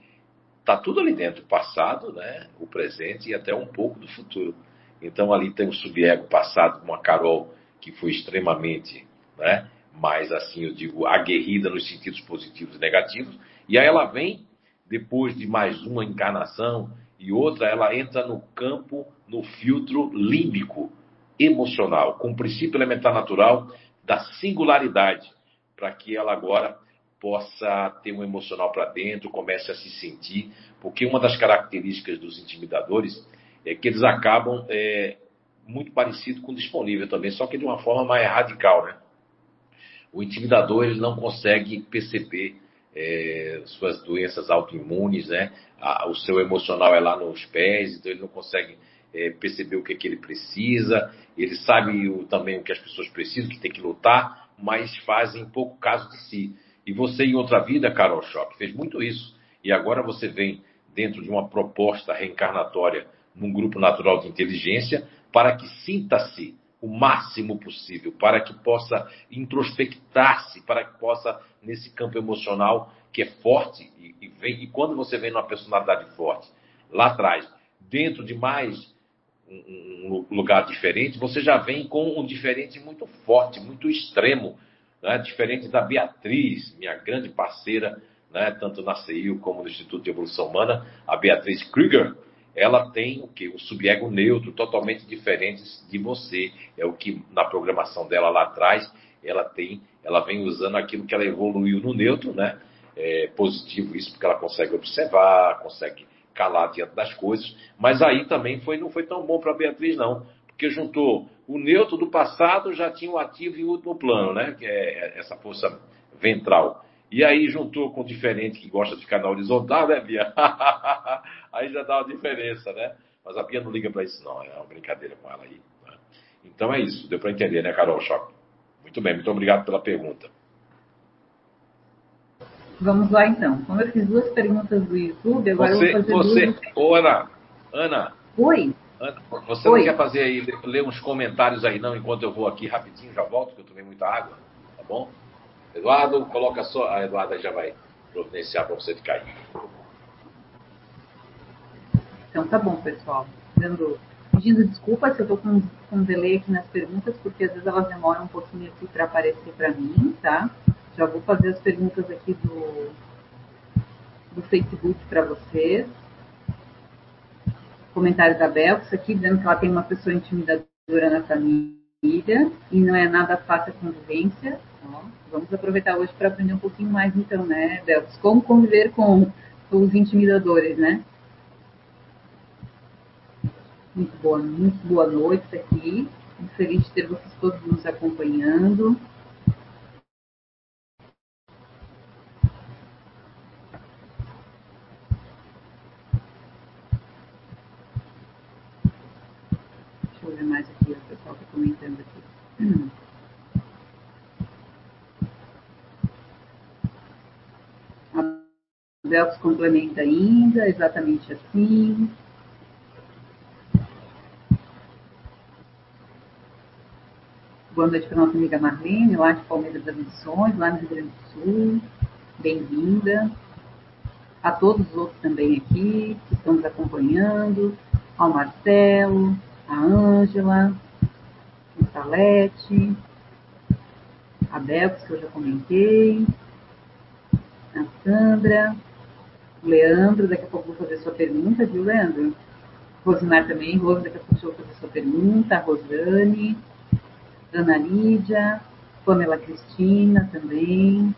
está tudo ali dentro, o passado, né, o presente e até um pouco do futuro. Então ali tem o subego passado, uma Carol que foi extremamente, né, mais assim, eu digo, aguerrida nos sentidos positivos e negativos, e aí ela vem, depois de mais uma encarnação e outra, ela entra no campo, no filtro límbico, emocional, com o princípio elementar natural da singularidade, para que ela agora possa ter um emocional para dentro, comece a se sentir, porque uma das características dos intimidadores é que eles acabam é, muito parecido com o disponível também, só que de uma forma mais radical, né? O intimidador ele não consegue perceber é, suas doenças autoimunes, né? O seu emocional é lá nos pés, então ele não consegue é, perceber o que, é que ele precisa. Ele sabe o, também o que as pessoas precisam, que tem que lutar, mas fazem pouco caso de si. E você, em outra vida, Carol Schock, fez muito isso. E agora você vem dentro de uma proposta reencarnatória num grupo natural de inteligência para que sinta-se o máximo possível, para que possa introspectar-se, para que possa, nesse campo emocional que é forte, e, e, vem, e quando você vem numa personalidade forte, lá atrás, dentro de mais um, lugar diferente, você já vem com um diferente muito forte, muito extremo, né? diferente da Beatriz, minha grande parceira, né? tanto na CEIU como no Instituto de Evolução Humana, a Beatriz Krieger, ela tem o que? O subego neutro, totalmente diferente de você. É o que na programação dela lá atrás, ela tem, ela vem usando aquilo que ela evoluiu no neutro, né? É positivo isso, porque ela consegue observar, consegue calar diante das coisas. Mas aí também foi, não foi tão bom para Beatriz, não. Porque juntou o neutro do passado, já tinha o ativo e o último plano, né? Que é essa força ventral. E aí juntou com o diferente que gosta de ficar na horizontal, né, Bia? aí já dá uma diferença, né? Mas a Bia não liga para isso, não. É uma brincadeira com ela aí. Né? Então é isso. Deu para entender, né, Carol Choque? Muito bem, muito obrigado pela pergunta. Vamos lá então. Como eu fiz duas perguntas do YouTube, agora você, eu vou fazer você, duas. Ô, Ana, Ana. Oi. Ana, você Oi. não quer fazer aí, ler uns comentários aí não, enquanto eu vou aqui rapidinho, já volto, que eu tomei muita água, tá bom? Eduardo, coloca só. A Eduarda já vai providenciar para você ficar aí. Então tá bom, pessoal. Dando, pedindo desculpas se eu estou com, com um delay aqui nas perguntas, porque às vezes elas demoram um pouquinho aqui para aparecer para mim, tá? Já vou fazer as perguntas aqui do, do Facebook para vocês. Comentário da Belks aqui, dizendo que ela tem uma pessoa intimidadora na família e não é nada fácil a convivência. Ó, vamos aproveitar hoje para aprender um pouquinho mais, então, né, Belks? Como conviver com os intimidadores, né? Muito boa, muito boa noite aqui. Feliz de ter vocês todos nos acompanhando. Deixa eu ver mais aqui, o pessoal está comentando aqui. Belks complementa ainda, exatamente assim. Boa noite para nossa amiga Marlene, lá de Palmeiras das Missões, lá no Rio Grande do Sul. Bem-vinda. A todos os outros também aqui, que estão nos acompanhando. Ao Marcelo, a Ângela, o Salete, a Belks, que eu já comentei, a Sandra, Leandro, daqui a pouco vou fazer sua pergunta, viu, Leandro? Rosimar também, Rose, daqui a pouco eu vou fazer sua pergunta, a Rosane, Ana Lídia, Pamela Cristina também,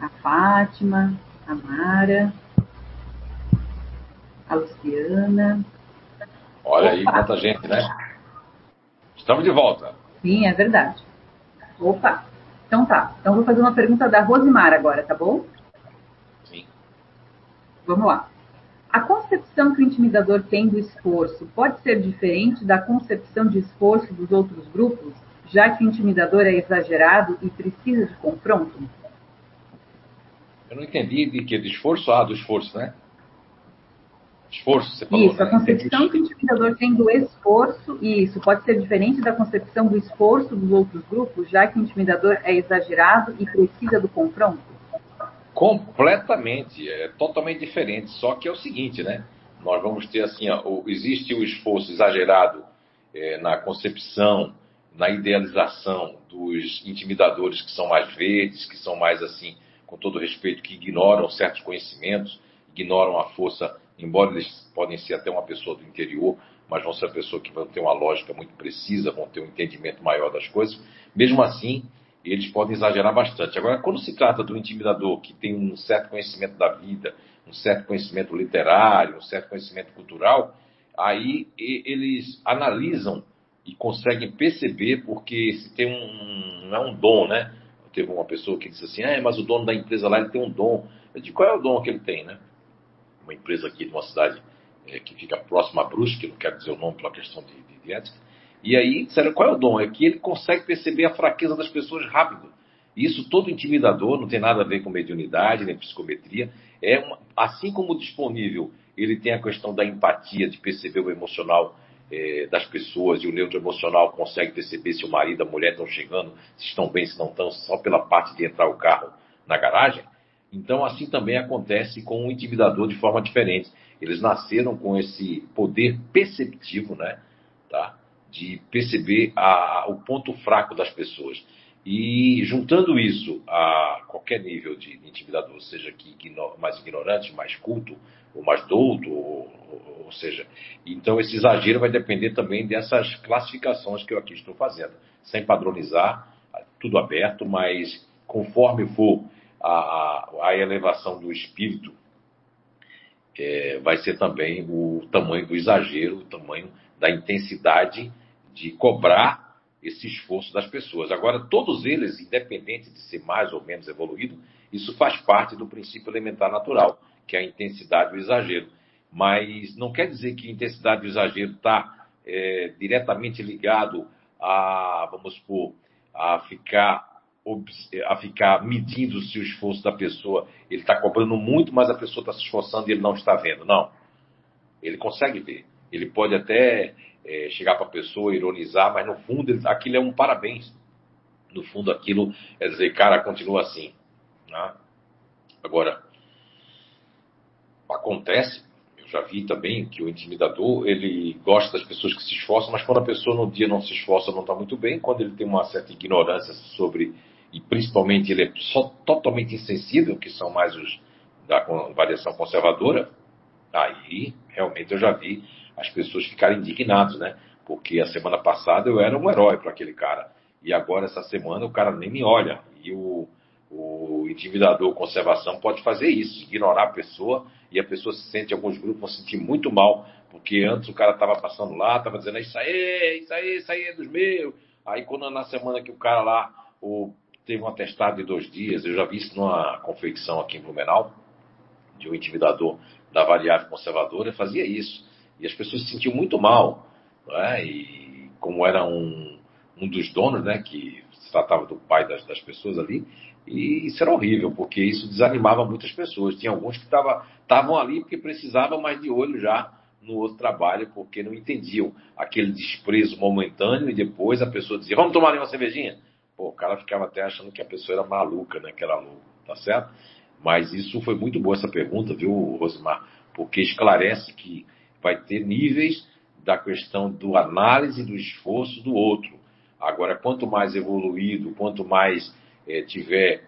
a Fátima, a Mara, a Luciana. Olha Opa. aí quanta gente, né? Estamos de volta. Sim, é verdade. Opa! Então tá. Então vou fazer uma pergunta da Rosimar agora, tá bom? Vamos lá. A concepção que o intimidador tem do esforço pode ser diferente da concepção de esforço dos outros grupos? já que o intimidador é exagerado e precisa de confronto? Eu não entendi de que? De esforço? Ah, do esforço, né? Esforço, você falou. Isso, a né? concepção que o intimidador tem do esforço, e isso pode ser diferente da concepção do esforço dos outros grupos, já que o intimidador é exagerado e precisa do confronto? Completamente, é totalmente diferente. Só que é o seguinte, né? Nós vamos ter assim, ó, existe o esforço exagerado é, na concepção na idealização dos intimidadores que são mais verdes, que são mais assim, com todo respeito, que ignoram certos conhecimentos, ignoram a força, embora eles podem ser até uma pessoa do interior, mas vão ser uma pessoa que vão ter uma lógica muito precisa, vão ter um entendimento maior das coisas. Mesmo assim, eles podem exagerar bastante. Agora, quando se trata do intimidador que tem um certo conhecimento da vida, um certo conhecimento literário, um certo conhecimento cultural, aí eles analisam e conseguem perceber, porque se tem um. Não é um dom, né? Teve uma pessoa que disse assim: ah, mas o dono da empresa lá ele tem um dom. Eu qual é o dom que ele tem, né? Uma empresa aqui de uma cidade é, que fica próxima a Brusque, não quero dizer o nome pela questão de, de, de ética. E aí disseram: qual é o dom? É que ele consegue perceber a fraqueza das pessoas rápido. Isso todo intimidador, não tem nada a ver com mediunidade, nem psicometria. É uma, assim como disponível, ele tem a questão da empatia, de perceber o emocional é, das pessoas e o neutro emocional consegue perceber se o marido a mulher estão chegando, se estão bem, se não estão, só pela parte de entrar o carro na garagem. Então, assim também acontece com o intimidador de forma diferente. Eles nasceram com esse poder perceptivo, né? Tá? De perceber a, o ponto fraco das pessoas. E juntando isso a qualquer nível de intimidador, seja que mais ignorante, mais culto, ou mais douto, ou, ou, ou, seja, então esse exagero vai depender também dessas classificações que eu aqui estou fazendo, sem padronizar, tudo aberto, mas conforme for a, a, elevação do espírito, é, vai ser também o tamanho do exagero, o tamanho da intensidade de cobrar esse esforço das pessoas. Agora, todos eles, independente de ser mais ou menos evoluído, isso faz parte do princípio elementar natural, que é a intensidade do exagero. Mas não quer dizer que a intensidade do exagero está é, diretamente ligado a, vamos supor, a ficar a ficar medindo se o esforço da pessoa, ele está cobrando muito, mas a pessoa está se esforçando e ele não está vendo. Não. Ele consegue ver. Ele pode até é, chegar para a pessoa, ironizar, mas no fundo ele, aquilo é um parabéns. No fundo aquilo é dizer, cara, continua assim. Né? Agora, acontece, eu já vi também que o intimidador, ele gosta das pessoas que se esforçam, mas quando a pessoa no dia não se esforça, não está muito bem, quando ele tem uma certa ignorância sobre, e principalmente ele é só totalmente insensível, que são mais os da variação conservadora, aí realmente eu já vi as pessoas ficarem indignadas, né? Porque a semana passada eu era um herói para aquele cara. E agora, essa semana, o cara nem me olha. E o, o intimidador conservação pode fazer isso, ignorar a pessoa, e a pessoa se sente, alguns grupos vão sentir muito mal, porque antes o cara estava passando lá, estava dizendo, isso aí, isso aí, isso aí é dos meus. Aí quando na semana que o cara lá o, teve um atestado de dois dias, eu já vi isso numa confecção aqui em Blumenau, de um intimidador da variável conservadora, fazia isso. E as pessoas se sentiam muito mal. Né? E como era um, um dos donos, né, que se tratava do pai das, das pessoas ali, e isso era horrível, porque isso desanimava muitas pessoas. Tinha alguns que estavam ali porque precisavam mais de olho já no outro trabalho, porque não entendiam aquele desprezo momentâneo e depois a pessoa dizia, vamos tomar ali uma cervejinha? Pô, o cara ficava até achando que a pessoa era maluca, né? Que era louco, tá certo? Mas isso foi muito boa essa pergunta, viu, Rosimar? Porque esclarece que vai ter níveis da questão do análise do esforço do outro. Agora, quanto mais evoluído, quanto mais é, tiver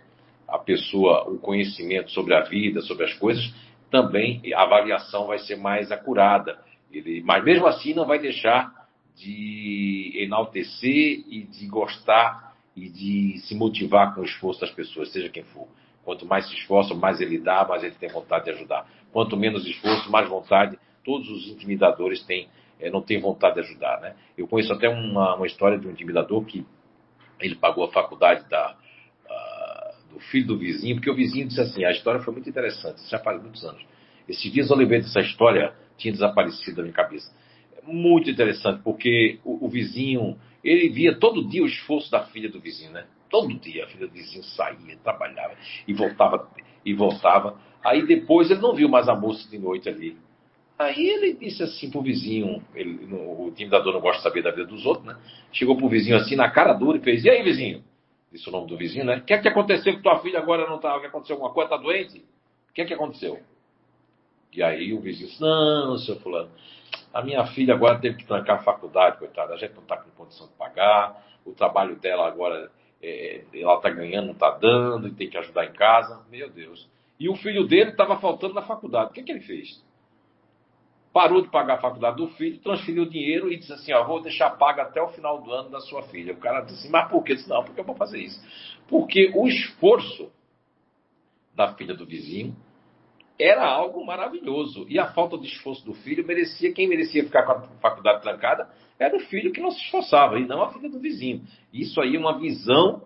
a pessoa o conhecimento sobre a vida, sobre as coisas, também a avaliação vai ser mais acurada. Ele, mas mesmo assim não vai deixar de enaltecer e de gostar e de se motivar com o esforço das pessoas, seja quem for. Quanto mais se esforça, mais ele dá, mais ele tem vontade de ajudar. Quanto menos esforço, mais vontade todos os intimidadores têm, é, não têm vontade de ajudar. Né? Eu conheço até uma, uma história de um intimidador que ele pagou a faculdade da, uh, do filho do vizinho, porque o vizinho disse assim, a história foi muito interessante, já faz muitos anos. Esses dias eu lembrei dessa história, tinha desaparecido da minha cabeça. Muito interessante, porque o, o vizinho, ele via todo dia o esforço da filha do vizinho, né? Todo dia a filha do vizinho saía, trabalhava e voltava e voltava. Aí depois ele não viu mais a moça de noite ali. Aí ele disse assim pro vizinho, ele, o intimidador não gosta de saber da vida dos outros, né? Chegou pro vizinho assim, na cara dura, e fez, e aí, vizinho? Disse o nome do vizinho, né? O que é que aconteceu que tua filha agora não tá, que aconteceu alguma coisa, tá doente? O que é que aconteceu? E aí o vizinho disse, não, seu fulano, a minha filha agora teve que trancar a faculdade, coitada, a gente não está com condição de pagar, o trabalho dela agora, é, ela está ganhando, não está dando, e tem que ajudar em casa. Meu Deus. E o filho dele estava faltando na faculdade. O que, é que ele fez? Parou de pagar a faculdade do filho, transferiu o dinheiro e disse assim, ó, vou deixar paga até o final do ano da sua filha. O cara disse assim, mas por quê? disse, não, porque eu vou fazer isso. Porque o esforço da filha do vizinho era algo maravilhoso. E a falta de esforço do filho merecia, quem merecia ficar com a faculdade trancada era o filho que não se esforçava, e não a filha do vizinho. Isso aí é uma visão,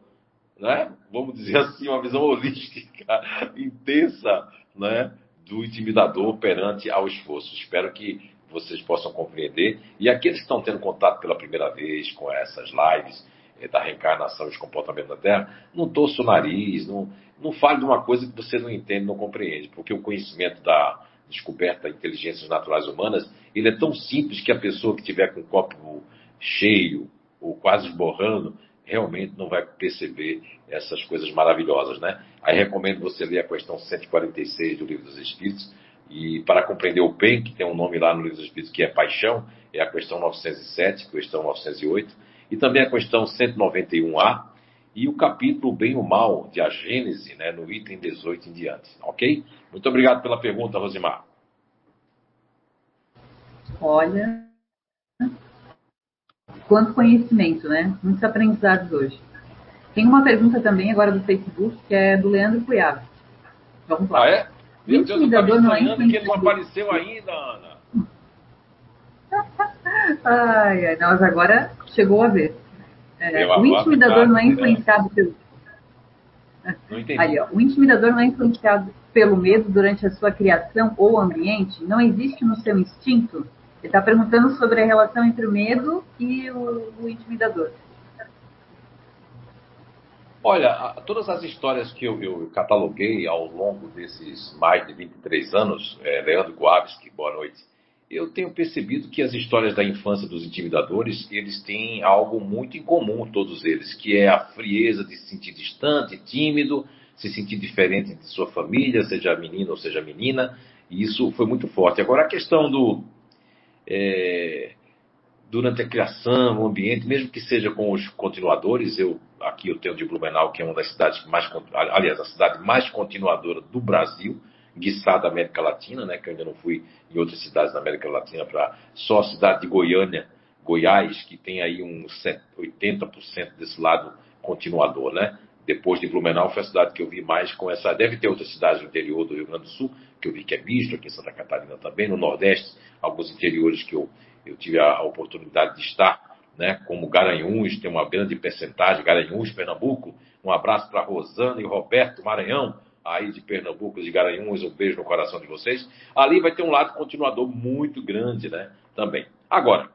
né, vamos dizer assim, uma visão holística, intensa, né, do intimidador perante ao esforço. Espero que vocês possam compreender. E aqueles que estão tendo contato pela primeira vez com essas lives eh, da reencarnação e os comportamentos da Terra, não torça o nariz, não, não fale de uma coisa que você não entende, não compreende, porque o conhecimento da, descoberta de inteligências naturais humanas, ele é tão simples que a pessoa que tiver com o copo cheio ou quase esborrando, realmente não vai perceber essas coisas maravilhosas, né? Aí recomendo você ler a questão 146 do Livro dos Espíritos, e para compreender o bem, que tem um nome lá no Livro dos Espíritos que é paixão, é a questão 907, questão 908, e também a questão 191A, e o capítulo Bem e o Mal, de A Gênese, né, no item 18 em diante, ok? Muito obrigado pela pergunta, Rosimar. Olha, quanto conhecimento, né? Muitos aprendizados hoje. Tem uma pergunta também agora do Facebook, que é do Leandro Cuiabá. Vamos lá. Ah, é? Meu Deus, eu estava estranhando que ele não apareceu ainda, Ana. ai, ai, nós agora chegou a ver. É, o intimidador não é influenciado pelo. Não entendi. Aí, ó, o intimidador não é influenciado pelo medo durante a sua criação ou ambiente? Não existe no seu instinto? Ele está perguntando sobre a relação entre o medo e o, o intimidador. Olha, todas as histórias que eu, eu, cataloguei ao longo desses mais de 23 anos, é, Leandro Guavski, boa noite, eu tenho percebido que as histórias da infância dos intimidadores, eles têm algo muito em comum, todos eles, que é a frieza de se sentir distante, tímido, se sentir diferente de sua família, seja menino ou seja menina, e isso foi muito forte. Agora, a questão do... É, durante a criação, o ambiente, mesmo que seja com os continuadores, eu aqui eu tenho de Blumenau, que é uma das cidades mais, aliás, a cidade mais continuadora do Brasil, guiçá da América Latina, né, que eu ainda não fui em outras cidades da América Latina, para só a cidade de Goiânia, Goiás, que tem aí uns 80% desse lado continuador, né? Depois de Blumenau foi a cidade que eu vi mais com essa. Deve ter outras cidades do interior do Rio Grande do Sul, que eu vi que é misto, aqui em Santa Catarina também, no Nordeste, alguns interiores que eu, eu tive a oportunidade de estar né, como Garanhuns, tem uma grande percentagem, Garanhuns, Pernambuco. Um abraço para Rosana e Roberto Maranhão, aí de Pernambuco, de Garanhuns, um beijo no coração de vocês. Ali vai ter um lado continuador muito grande, né, também. Agora,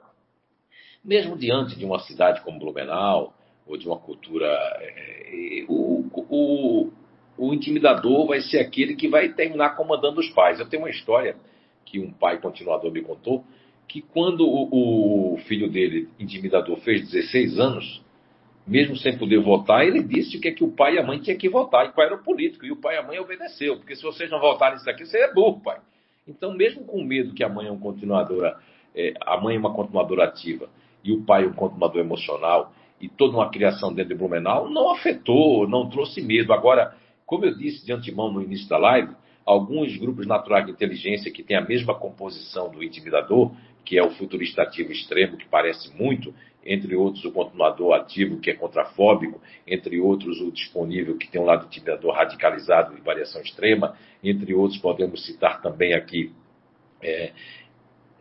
mesmo diante de uma cidade como Blumenau, ou de uma cultura, é, o, o, o intimidador vai ser aquele que vai terminar comandando os pais. Eu tenho uma história que um pai continuador me contou, que quando o, o, filho dele, intimidador, fez 16 anos, mesmo sem poder votar, ele disse o que é que o pai e a mãe tinham que votar, e qual era o político, e o pai e a mãe obedeceu, porque se vocês não votarem isso aqui, você é burro, pai. Então, mesmo com medo que a mãe é um continuadora, é, a mãe é uma continuadora ativa, e o pai é um continuador emocional, e toda uma criação dentro de Blumenau, não afetou, não trouxe medo. Agora, como eu disse de antemão no início da live, alguns grupos naturais de inteligência que têm a mesma composição do intimidador, que é o futurista ativo extremo, que parece muito, entre outros o continuador ativo, que é contrafóbico, entre outros o disponível, que tem um lado intimidador radicalizado e variação extrema, entre outros podemos citar também aqui, é,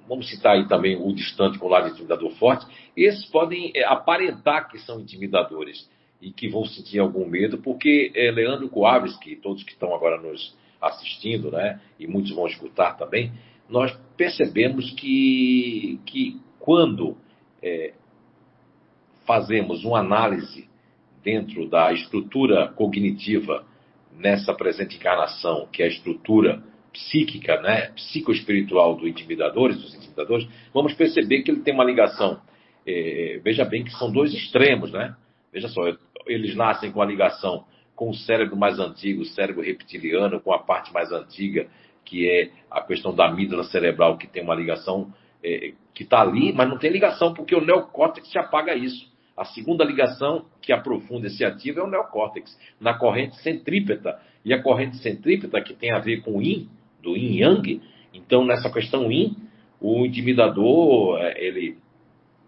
vamos citar aí também o distante com o lado intimidador forte, esses podem é, aparentar que são intimidadores e que vão sentir algum medo, porque é, Leandro Kowalski, todos que estão agora nos assistindo, né, e muitos vão escutar também, nós percebemos que, que quando é, fazemos uma análise dentro da estrutura cognitiva nessa presente encarnação, que é a estrutura psíquica, né, psicoespiritual do intimidadores, dos intimidadores, vamos perceber que ele tem uma ligação. É, veja bem que são dois extremos, né? Veja só, eles nascem com a ligação com o cérebro mais antigo, o cérebro reptiliano, com a parte mais antiga, que é a questão da amígdala cerebral, que tem uma ligação é, que está ali, mas não tem ligação, porque o neocórtex se apaga isso. A segunda ligação que aprofunda esse ativo é o neocórtex, na corrente centrípeta. E a corrente centrípeta, que tem a ver com o yin, do yin yang, então nessa questão yin, o intimidador, é, ele,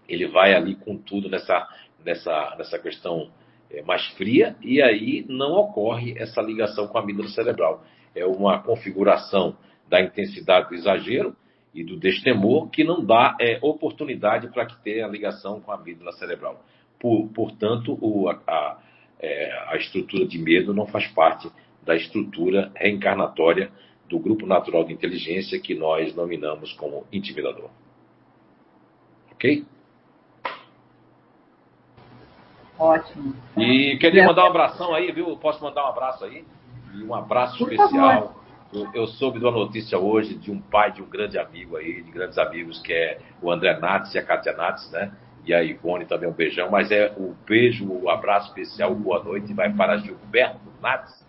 ele vai ali com tudo nessa, nessa, nessa questão é, mais fria, e aí não ocorre essa ligação com a amígdala cerebral. É uma configuração da intensidade do exagero e do destemor que não dá é, oportunidade para que tenha ligação com a amígdala cerebral. Por, portanto, o, a, a, é, a estrutura de medo não faz parte da estrutura reencarnatória do grupo natural de inteligência que nós nominamos como intimidador. Ok? Ótimo. E queria mandar um abração aí, viu? Posso mandar um abraço aí? E um abraço Por especial eu, eu, soube de uma notícia hoje de um pai de um grande amigo aí, de grandes amigos, que é o André Nates e a Kátia Nates, né? E a Ivone também um beijão, mas é o beijo, o abraço especial, boa noite, vai para Gilberto Nates.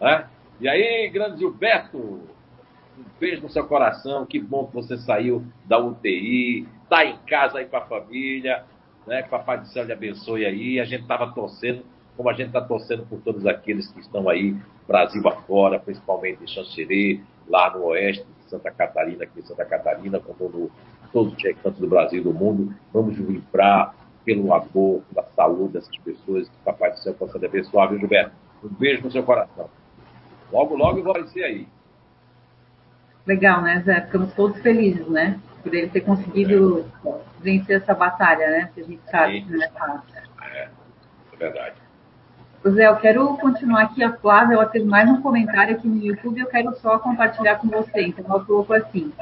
Né? E aí, grande Gilberto, um beijo no seu coração, que bom que você saiu da UTI, tá em casa aí com a família, né? Que Papai do Céu lhe abençoe aí. A gente estava torcendo, como a gente está torcendo por todos aqueles que estão aí, Brasil afora, principalmente em Xanxerê, lá no oeste de Santa Catarina, aqui em Santa Catarina, com todo, todos os cantos do Brasil e do mundo. Vamos vibrar pelo amor, pela saúde dessas pessoas, que Papai do Céu possa lhe abençoar, viu, Gilberto? Um beijo no seu coração. Logo, logo vou aparecer aí. Legal, né, Zé? Ficamos todos felizes, né? Por ele ter conseguido é. vencer essa batalha, né? Que a gente sabe que não é fácil. É, é verdade. Zé, eu quero continuar aqui. A Flávia, ela fez mais um comentário aqui no YouTube eu quero só compartilhar com você. Então, ela colocou assim.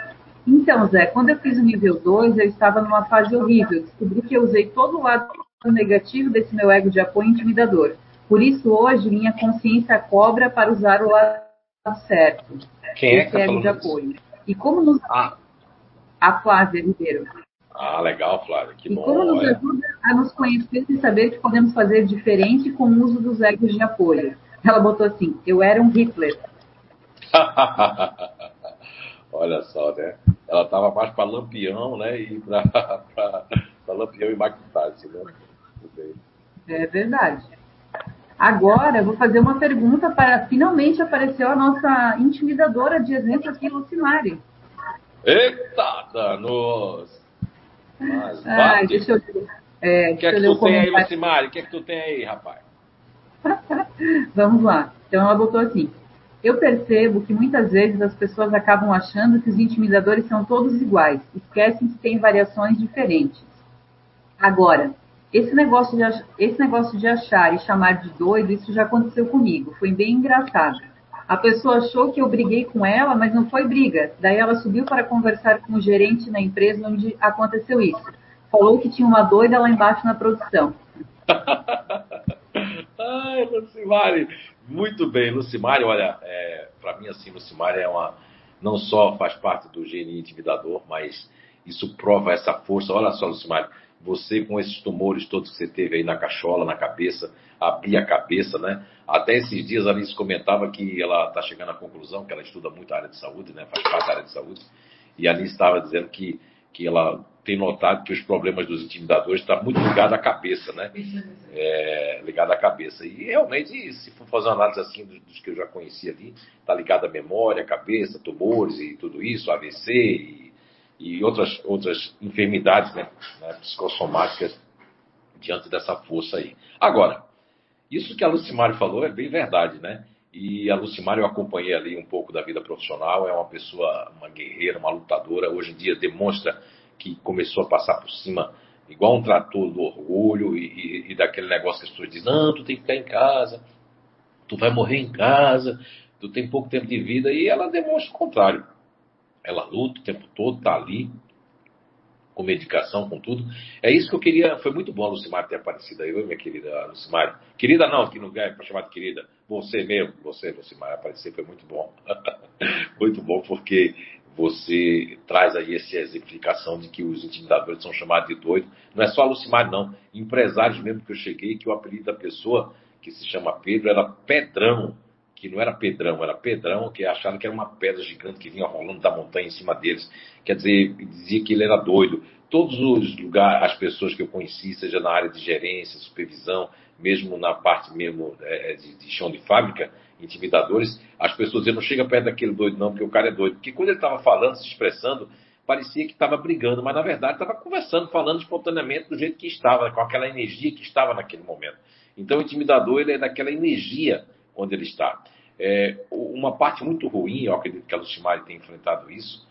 Então, Zé, quando eu fiz o nível 2, eu estava numa fase horrível. Descobri que eu usei todo o lado negativo desse meu ego de apoio intimidador. Por isso, hoje, minha consciência cobra para usar o lado certo. Quem é que tá de apoio. E como nos... Ah. A Flávia Ribeiro. Ah, legal, Flávia. Que e bom. como nos ajuda a nos conhecer e saber que podemos fazer diferente com o uso dos egos de apoio. Ela botou assim, eu era um Hitler. Olha só, né? Ela estava mais para Lampião, né? E para Lampião e Maquitase, né? É verdade. Agora, vou fazer uma pergunta para. Finalmente apareceu a nossa intimidadora de exemplo aqui, Lucimari. Eita, danos! Mas, Ai, deixa eu. É, o que é que tu tem aí, Lucimari? O que é que tu tem aí, rapaz? Vamos lá. Então, ela botou assim. Eu percebo que muitas vezes as pessoas acabam achando que os intimidadores são todos iguais, esquecem que tem variações diferentes. Agora, esse negócio, de, esse negócio de achar e chamar de doido, isso já aconteceu comigo. Foi bem engraçado. A pessoa achou que eu briguei com ela, mas não foi briga. Daí ela subiu para conversar com o gerente na empresa onde aconteceu isso. Falou que tinha uma doida lá embaixo na produção. Ai, Lucimari, muito bem. Lucimari, olha, é, para mim, assim, Lucimari é uma. Não só faz parte do gene intimidador, mas isso prova essa força. Olha só, Lucimari, você com esses tumores todos que você teve aí na cachola, na cabeça, abrir a cabeça, né? Até esses dias a Alice comentava que ela está chegando à conclusão, que ela estuda muito a área de saúde, né? Faz parte da área de saúde. E a Alice estava dizendo que, que ela tem notado que os problemas dos intimidadores estão tá muito ligados à cabeça, né? É, ligado à cabeça. E realmente, se for fazer uma análise assim dos, que eu já conheci ali, está ligado à memória, à cabeça, tumores e tudo isso, AVC e e outras, outras enfermidades né, né, psicossomáticas diante dessa força aí. Agora, isso que a Lucimari falou é bem verdade, né? E a Lucimari eu acompanhei ali um pouco da vida profissional, é uma pessoa, uma guerreira, uma lutadora, hoje em dia demonstra que começou a passar por cima igual um trator do orgulho e, e, e daquele negócio que as pessoas dizem, não, tu tem que ficar em casa, tu vai morrer em casa, tu tem pouco tempo de vida, e ela demonstra o contrário. Ela luta o tempo todo, está ali, com medicação, com tudo. É isso que eu queria. Foi muito bom a Lucimar ter aparecido aí, minha querida Lucimar. Querida não, que não é para chamar de querida. Você mesmo, você, Lucimar, aparecer foi muito bom. muito bom, porque você traz aí essa exemplificação de que os intimidadores são chamados de doido. Não é só a Lucimar, não. Empresários mesmo que eu cheguei, que o apelido da pessoa, que se chama Pedro, era Pedrão que não era Pedrão, era Pedrão, que acharam que era uma pedra gigante que vinha rolando da montanha em cima deles. Quer dizer, dizia que ele era doido. Todos os lugares, as pessoas que eu conheci, seja na área de gerência, supervisão, mesmo na parte mesmo é, de, de, chão de fábrica, intimidadores, as pessoas diziam, não chega perto daquele doido não, porque o cara é doido. Porque quando ele estava falando, se expressando, parecia que estava brigando, mas na verdade estava conversando, falando espontaneamente do jeito que estava, com aquela energia que estava naquele momento. Então o intimidador, ele é daquela energia onde ele está. É, uma parte muito ruim, eu acredito que a Lucimari tem enfrentado isso,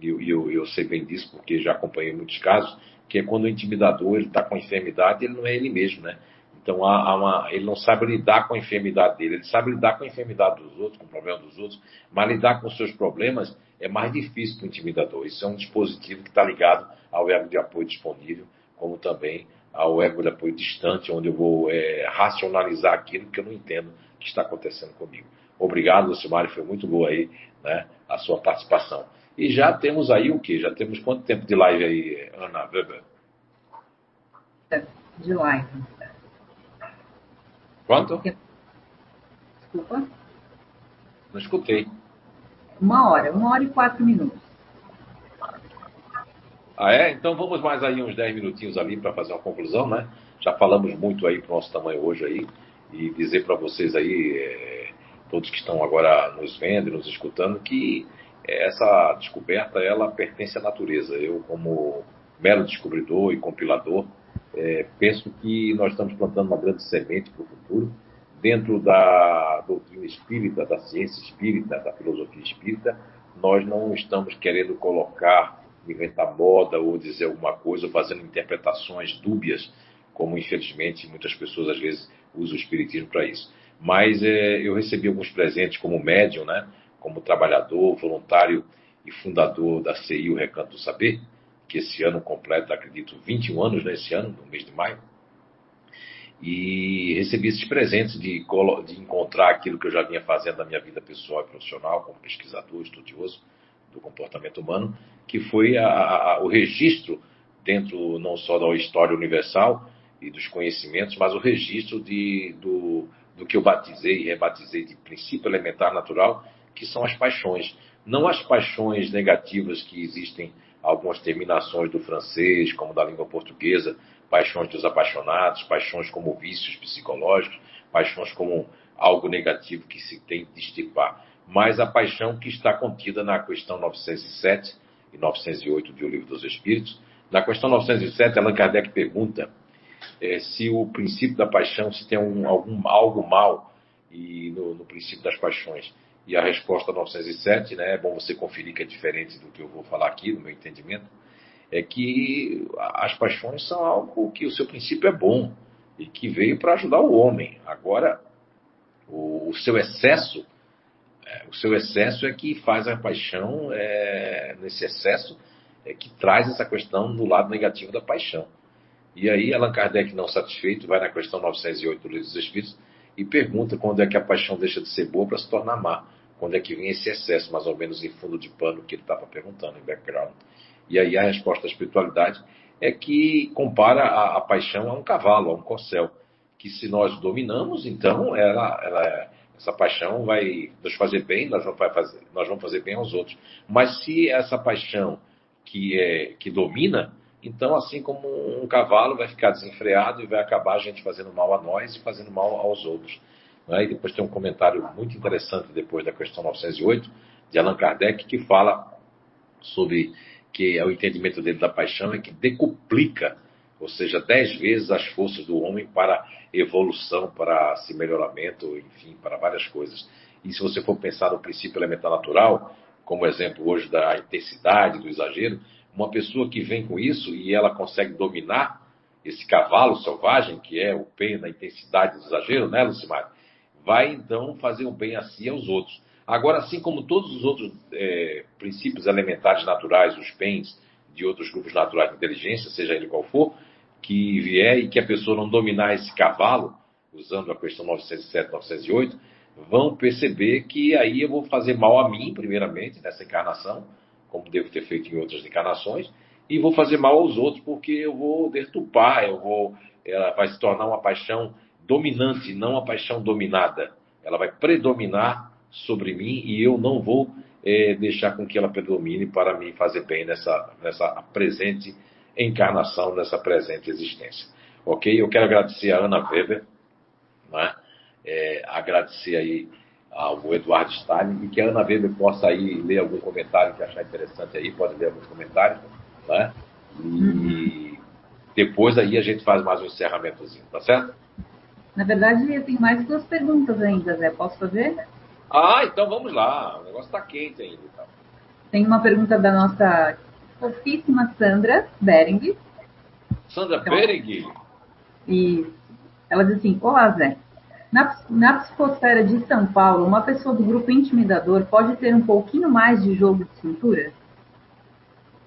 e eu, eu, eu, sei bem disso porque já acompanhei muitos casos, que é quando o intimidador está com a enfermidade, ele não é ele mesmo, né? Então há, há uma, ele não sabe lidar com a enfermidade dele, ele sabe lidar com a enfermidade dos outros, com o problema dos outros, mas lidar com os seus problemas é mais difícil para o intimidador. Isso é um dispositivo que está ligado ao ego de apoio disponível, como também ao ego de apoio distante, onde eu vou é, racionalizar aquilo que eu não entendo que está acontecendo comigo. Obrigado, Lucimari, foi muito boa aí né, a sua participação. E já temos aí o quê? Já temos quanto tempo de live aí, Ana Weber? De live. Quanto? Desculpa. Não escutei. Uma hora, uma hora e quatro minutos. Ah, é? Então vamos mais aí uns 10 minutinhos ali para fazer uma conclusão, né? Já falamos muito aí para o nosso tamanho hoje aí. E dizer para vocês aí, é, todos que estão agora nos vendo e nos escutando, que essa descoberta, ela pertence à natureza. Eu, como mero descobridor e compilador, é, penso que nós estamos plantando uma grande semente para o futuro, dentro da doutrina espírita, da ciência espírita, da filosofia espírita, nós não estamos querendo colocar inventar moda ou dizer alguma coisa, ou fazendo interpretações dúbias, como infelizmente muitas pessoas às vezes usam o espiritismo para isso. Mas é, eu recebi alguns presentes como médium, né? como trabalhador, voluntário e fundador da CI, o Recanto do Saber, que esse ano completa, acredito, 21 anos nesse né, ano, no mês de maio. E recebi esses presentes de, de encontrar aquilo que eu já vinha fazendo na minha vida pessoal e profissional, como pesquisador, estudioso, do comportamento humano, que foi a, a, o registro dentro não só da história universal e dos conhecimentos, mas o registro de, do, do que eu batizei e rebatizei de princípio elementar natural, que são as paixões. Não as paixões negativas que existem algumas terminações do francês, como da língua portuguesa, paixões dos apaixonados, paixões como vícios psicológicos, paixões como algo negativo que se tem de estipar mas a paixão que está contida na questão 907 e 908 do Livro dos Espíritos. Na questão 907, Allan Kardec pergunta é, se o princípio da paixão, se tem um, algum, algo mal e no, no, princípio das paixões. E a resposta 907, né, é bom você conferir que é diferente do que eu vou falar aqui, no meu entendimento, é que as paixões são algo que o seu princípio é bom e que veio para ajudar o homem. Agora, o, o seu excesso é, o seu excesso é que faz a paixão, é, nesse excesso, é que traz essa questão do lado negativo da paixão. E aí Allan Kardec, não satisfeito, vai na questão 908 do Livro dos Espíritos e pergunta quando é que a paixão deixa de ser boa para se tornar má. Quando é que vem esse excesso, mais ou menos em fundo de pano, que ele estava perguntando, em background. E aí a resposta da espiritualidade é que compara a, a paixão a um cavalo, a um corcel. Que se nós dominamos, então ela, ela essa paixão vai nos fazer bem, nós vamos fazer, nós vamos fazer bem aos outros. Mas se essa paixão que, é, que domina, então, assim como um cavalo vai ficar desenfreado e vai acabar a gente fazendo mal a nós e fazendo mal aos outros. Né? E depois tem um comentário muito interessante depois da questão 908 de Allan Kardec que fala sobre que é o entendimento dele da paixão é que decuplica ou seja, dez vezes as forças do homem para evolução, para se melhoramento, enfim, para várias coisas. E se você for pensar no princípio elementar natural, como exemplo hoje da intensidade, do exagero, uma pessoa que vem com isso e ela consegue dominar esse cavalo selvagem, que é o pen na intensidade do exagero, né, Lucimar? Vai então fazer o bem a si e aos outros. Agora, assim como todos os outros é, princípios elementares naturais, os pens de outros grupos naturais de inteligência, seja ele qual for, que vier e que a pessoa não dominar esse cavalo, usando a questão 907, 908, vão perceber que aí eu vou fazer mal a mim, primeiramente, nessa encarnação, como devo ter feito em outras encarnações, e vou fazer mal aos outros porque eu vou deturpar, eu vou, ela vai se tornar uma paixão dominante, não uma paixão dominada. Ela vai predominar sobre mim e eu não vou é, deixar com que ela predomine para me fazer bem nessa, nessa presente encarnação nessa presente existência. Ok? Eu quero agradecer a Ana Weber, né? é, agradecer aí ao Eduardo Stalin e que a Ana Weber possa aí ler algum comentário que achar interessante aí, pode ler alguns comentários, né? E depois aí a gente faz mais um encerramentozinho, tá certo? Na verdade, eu tenho mais duas perguntas ainda, Zé. Posso fazer? Ah, então vamos lá. O negócio está quente ainda. Então. Tem uma pergunta da nossa fofíssima Sandra Bering. Sandra então, Bering? E ela diz assim: Olá, Zé. Na, na psicosfera de São Paulo, uma pessoa do grupo intimidador pode ter um pouquinho mais de jogo de cintura?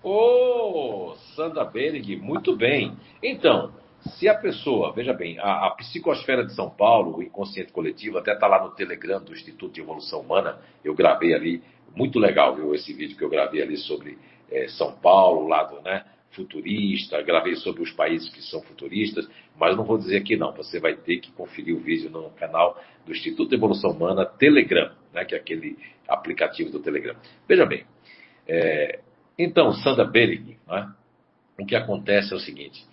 Ô, oh, Sandra Bering, muito bem. Então, Se a pessoa, veja bem, a, a psicosfera de São Paulo, o inconsciente coletivo, até está lá no Telegram do Instituto de Evolução Humana, eu gravei ali, muito legal, viu, esse vídeo que eu gravei ali sobre é, São Paulo, lado né, futurista, gravei sobre os países que são futuristas, mas não vou dizer aqui não, você vai ter que conferir o vídeo no canal do Instituto de Evolução Humana Telegram, né, que é aquele aplicativo do Telegram. Veja bem, é, então, Sandra Bering, né, o que acontece é o seguinte,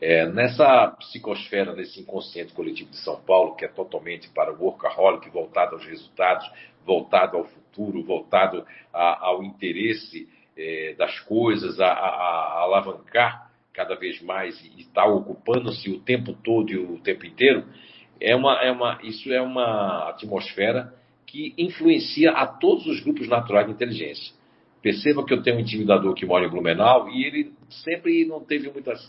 é, nessa psicosfera, nesse inconsciente coletivo de São Paulo, que é totalmente para o workaholic, voltado aos resultados, voltado ao futuro, voltado a, ao interesse é, das coisas, a, a, a, alavancar cada vez mais e estar tá ocupando-se o tempo todo e o tempo inteiro, é uma, é uma, isso é uma atmosfera que influencia a todos os grupos naturais de inteligência. Perceba que eu tenho um intimidador que mora em Blumenau e ele sempre não teve muitas.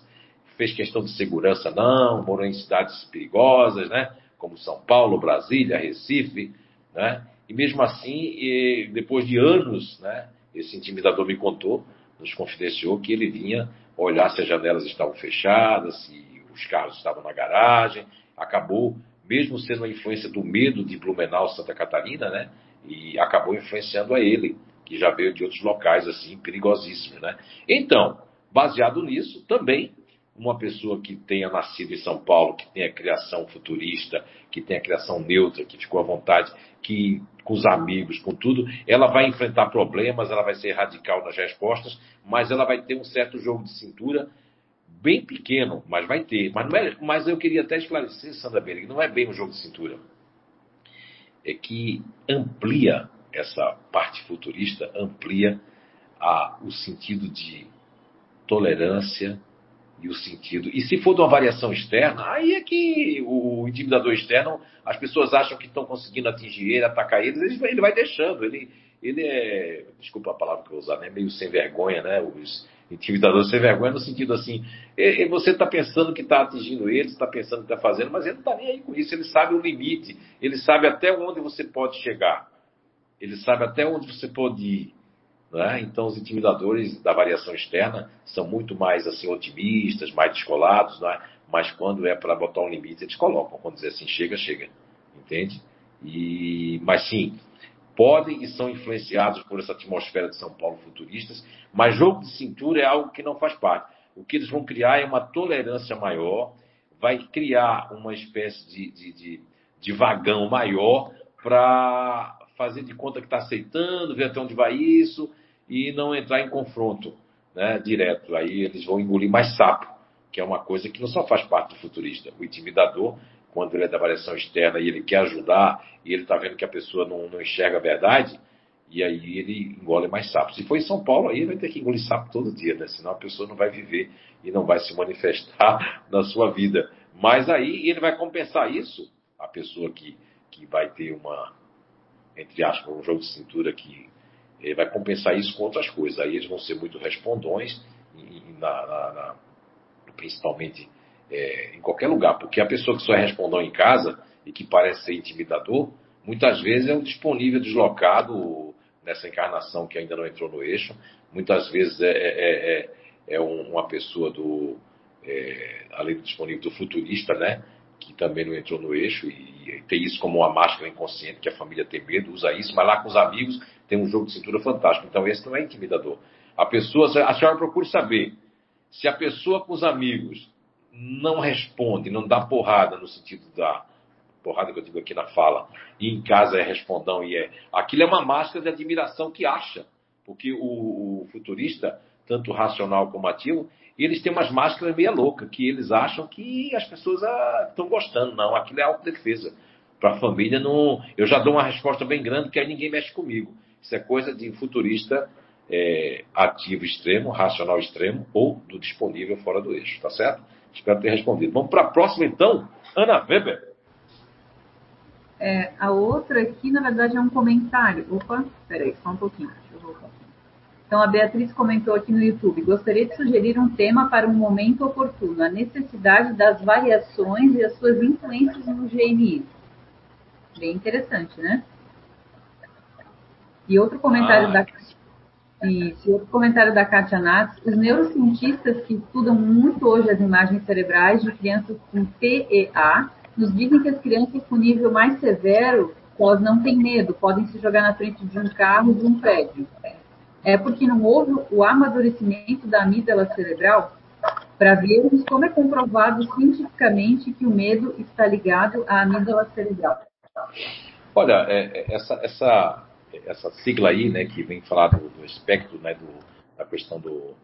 fez questão de segurança, não, morou em cidades perigosas, né? Como São Paulo, Brasília, Recife, né? E mesmo assim, depois de anos, né? Esse intimidador me contou, nos confidenciou que ele vinha olhar se as janelas estavam fechadas, se os carros estavam na garagem. Acabou, mesmo sendo a influência do medo de Blumenau, Santa Catarina, né? E acabou influenciando a ele, que já veio de outros locais assim perigosíssimos, né? Então, baseado nisso, também uma pessoa que tenha nascido em São Paulo, que tenha criação futurista, que tenha criação neutra, que ficou à vontade, que com os amigos, com tudo, ela vai enfrentar problemas, ela vai ser radical nas respostas, mas ela vai ter um certo jogo de cintura bem pequeno, mas vai ter. Mas, é, mas eu queria até esclarecer, Sandra Berg, não é bem um jogo de cintura. É que amplia essa parte futurista, amplia a, o sentido de tolerância, e o sentido. E se for de uma variação externa, aí é que o intimidador externo, as pessoas acham que estão conseguindo atingir ele, atacar eles, ele vai deixando. Ele, ele é, desculpa a palavra que eu vou usar, né? meio sem vergonha, né? Os intimidadores sem vergonha no sentido assim, você está pensando que está atingindo eles, está pensando que está fazendo, mas ele não está nem aí com isso, ele sabe o limite, ele sabe até onde você pode chegar, ele sabe até onde você pode ir. Né? Então, os intimidadores da variação externa são muito mais assim otimistas, mais descolados, né? mas quando é para botar um limite, eles colocam. Quando dizer assim, chega, chega. Entende? E, mas sim, podem e são influenciados por essa atmosfera de São Paulo futuristas, mas jogo de cintura é algo que não faz parte. O que eles vão criar é uma tolerância maior, vai criar uma espécie de, de, de, de vagão maior para fazer de conta que está aceitando, ver até onde vai isso, e não entrar em confronto né, direto. Aí eles vão engolir mais sapo, que é uma coisa que não só faz parte do futurista. O intimidador, quando ele é da variação externa e ele quer ajudar, e ele está vendo que a pessoa não, não, enxerga a verdade, e aí ele engole mais sapo. Se for em São Paulo, aí ele vai ter que engolir sapo todo dia, né? senão a pessoa não vai viver e não vai se manifestar na sua vida. Mas aí ele vai compensar isso, a pessoa que, que vai ter uma, entre aspas, um jogo de cintura que ele vai compensar isso com outras coisas. Aí eles vão ser muito respondões, na, na, na, principalmente é, em qualquer lugar, porque a pessoa que só é respondão em casa e que parece ser intimidador, muitas vezes é um disponível deslocado nessa encarnação que ainda não entrou no eixo, muitas vezes é, é, é, é uma pessoa do, é, além do disponível do futurista, né? que também não entrou no eixo e, e tem isso como uma máscara inconsciente que a família tem medo, usa isso, mas lá com os amigos tem um jogo de cintura fantástico. Então esse não é intimidador. A pessoa, a senhora procura saber se a pessoa com os amigos não responde, não dá porrada no sentido da porrada que eu digo aqui na fala, e em casa é respondão e é. Aquilo é uma máscara de admiração que acha, porque o, o futurista, tanto racional como ativo, eles têm umas máscaras meia louca, que eles acham que as pessoas estão ah, gostando. Não, aquilo é autodefesa. Para a família, não, eu já dou uma resposta bem grande, que aí ninguém mexe comigo. Isso é coisa de futurista é, ativo extremo, racional extremo ou do disponível fora do eixo, tá certo? Espero ter respondido. Vamos para a próxima, então. Ana Weber. É, a outra aqui, na verdade, é um comentário. Opa, peraí, só um pouquinho. Deixa eu voltar. Então, a Beatriz comentou aqui no YouTube: gostaria de sugerir um tema para um momento oportuno, a necessidade das variações e as suas influências no GNI. Bem interessante, né? E outro comentário ah. da E outro comentário da Katia os neurocientistas que estudam muito hoje as imagens cerebrais de crianças com TEA nos dizem que as crianças com nível mais severo, elas não têm medo, podem se jogar na frente de um carro, de um prédio. É porque não houve o amadurecimento da amígdala cerebral para vermos como é comprovado cientificamente que o medo está ligado à amígdala cerebral. Olha, é, é, essa, essa, essa sigla aí, né, que vem falar do, do espectro, né, do, da questão do,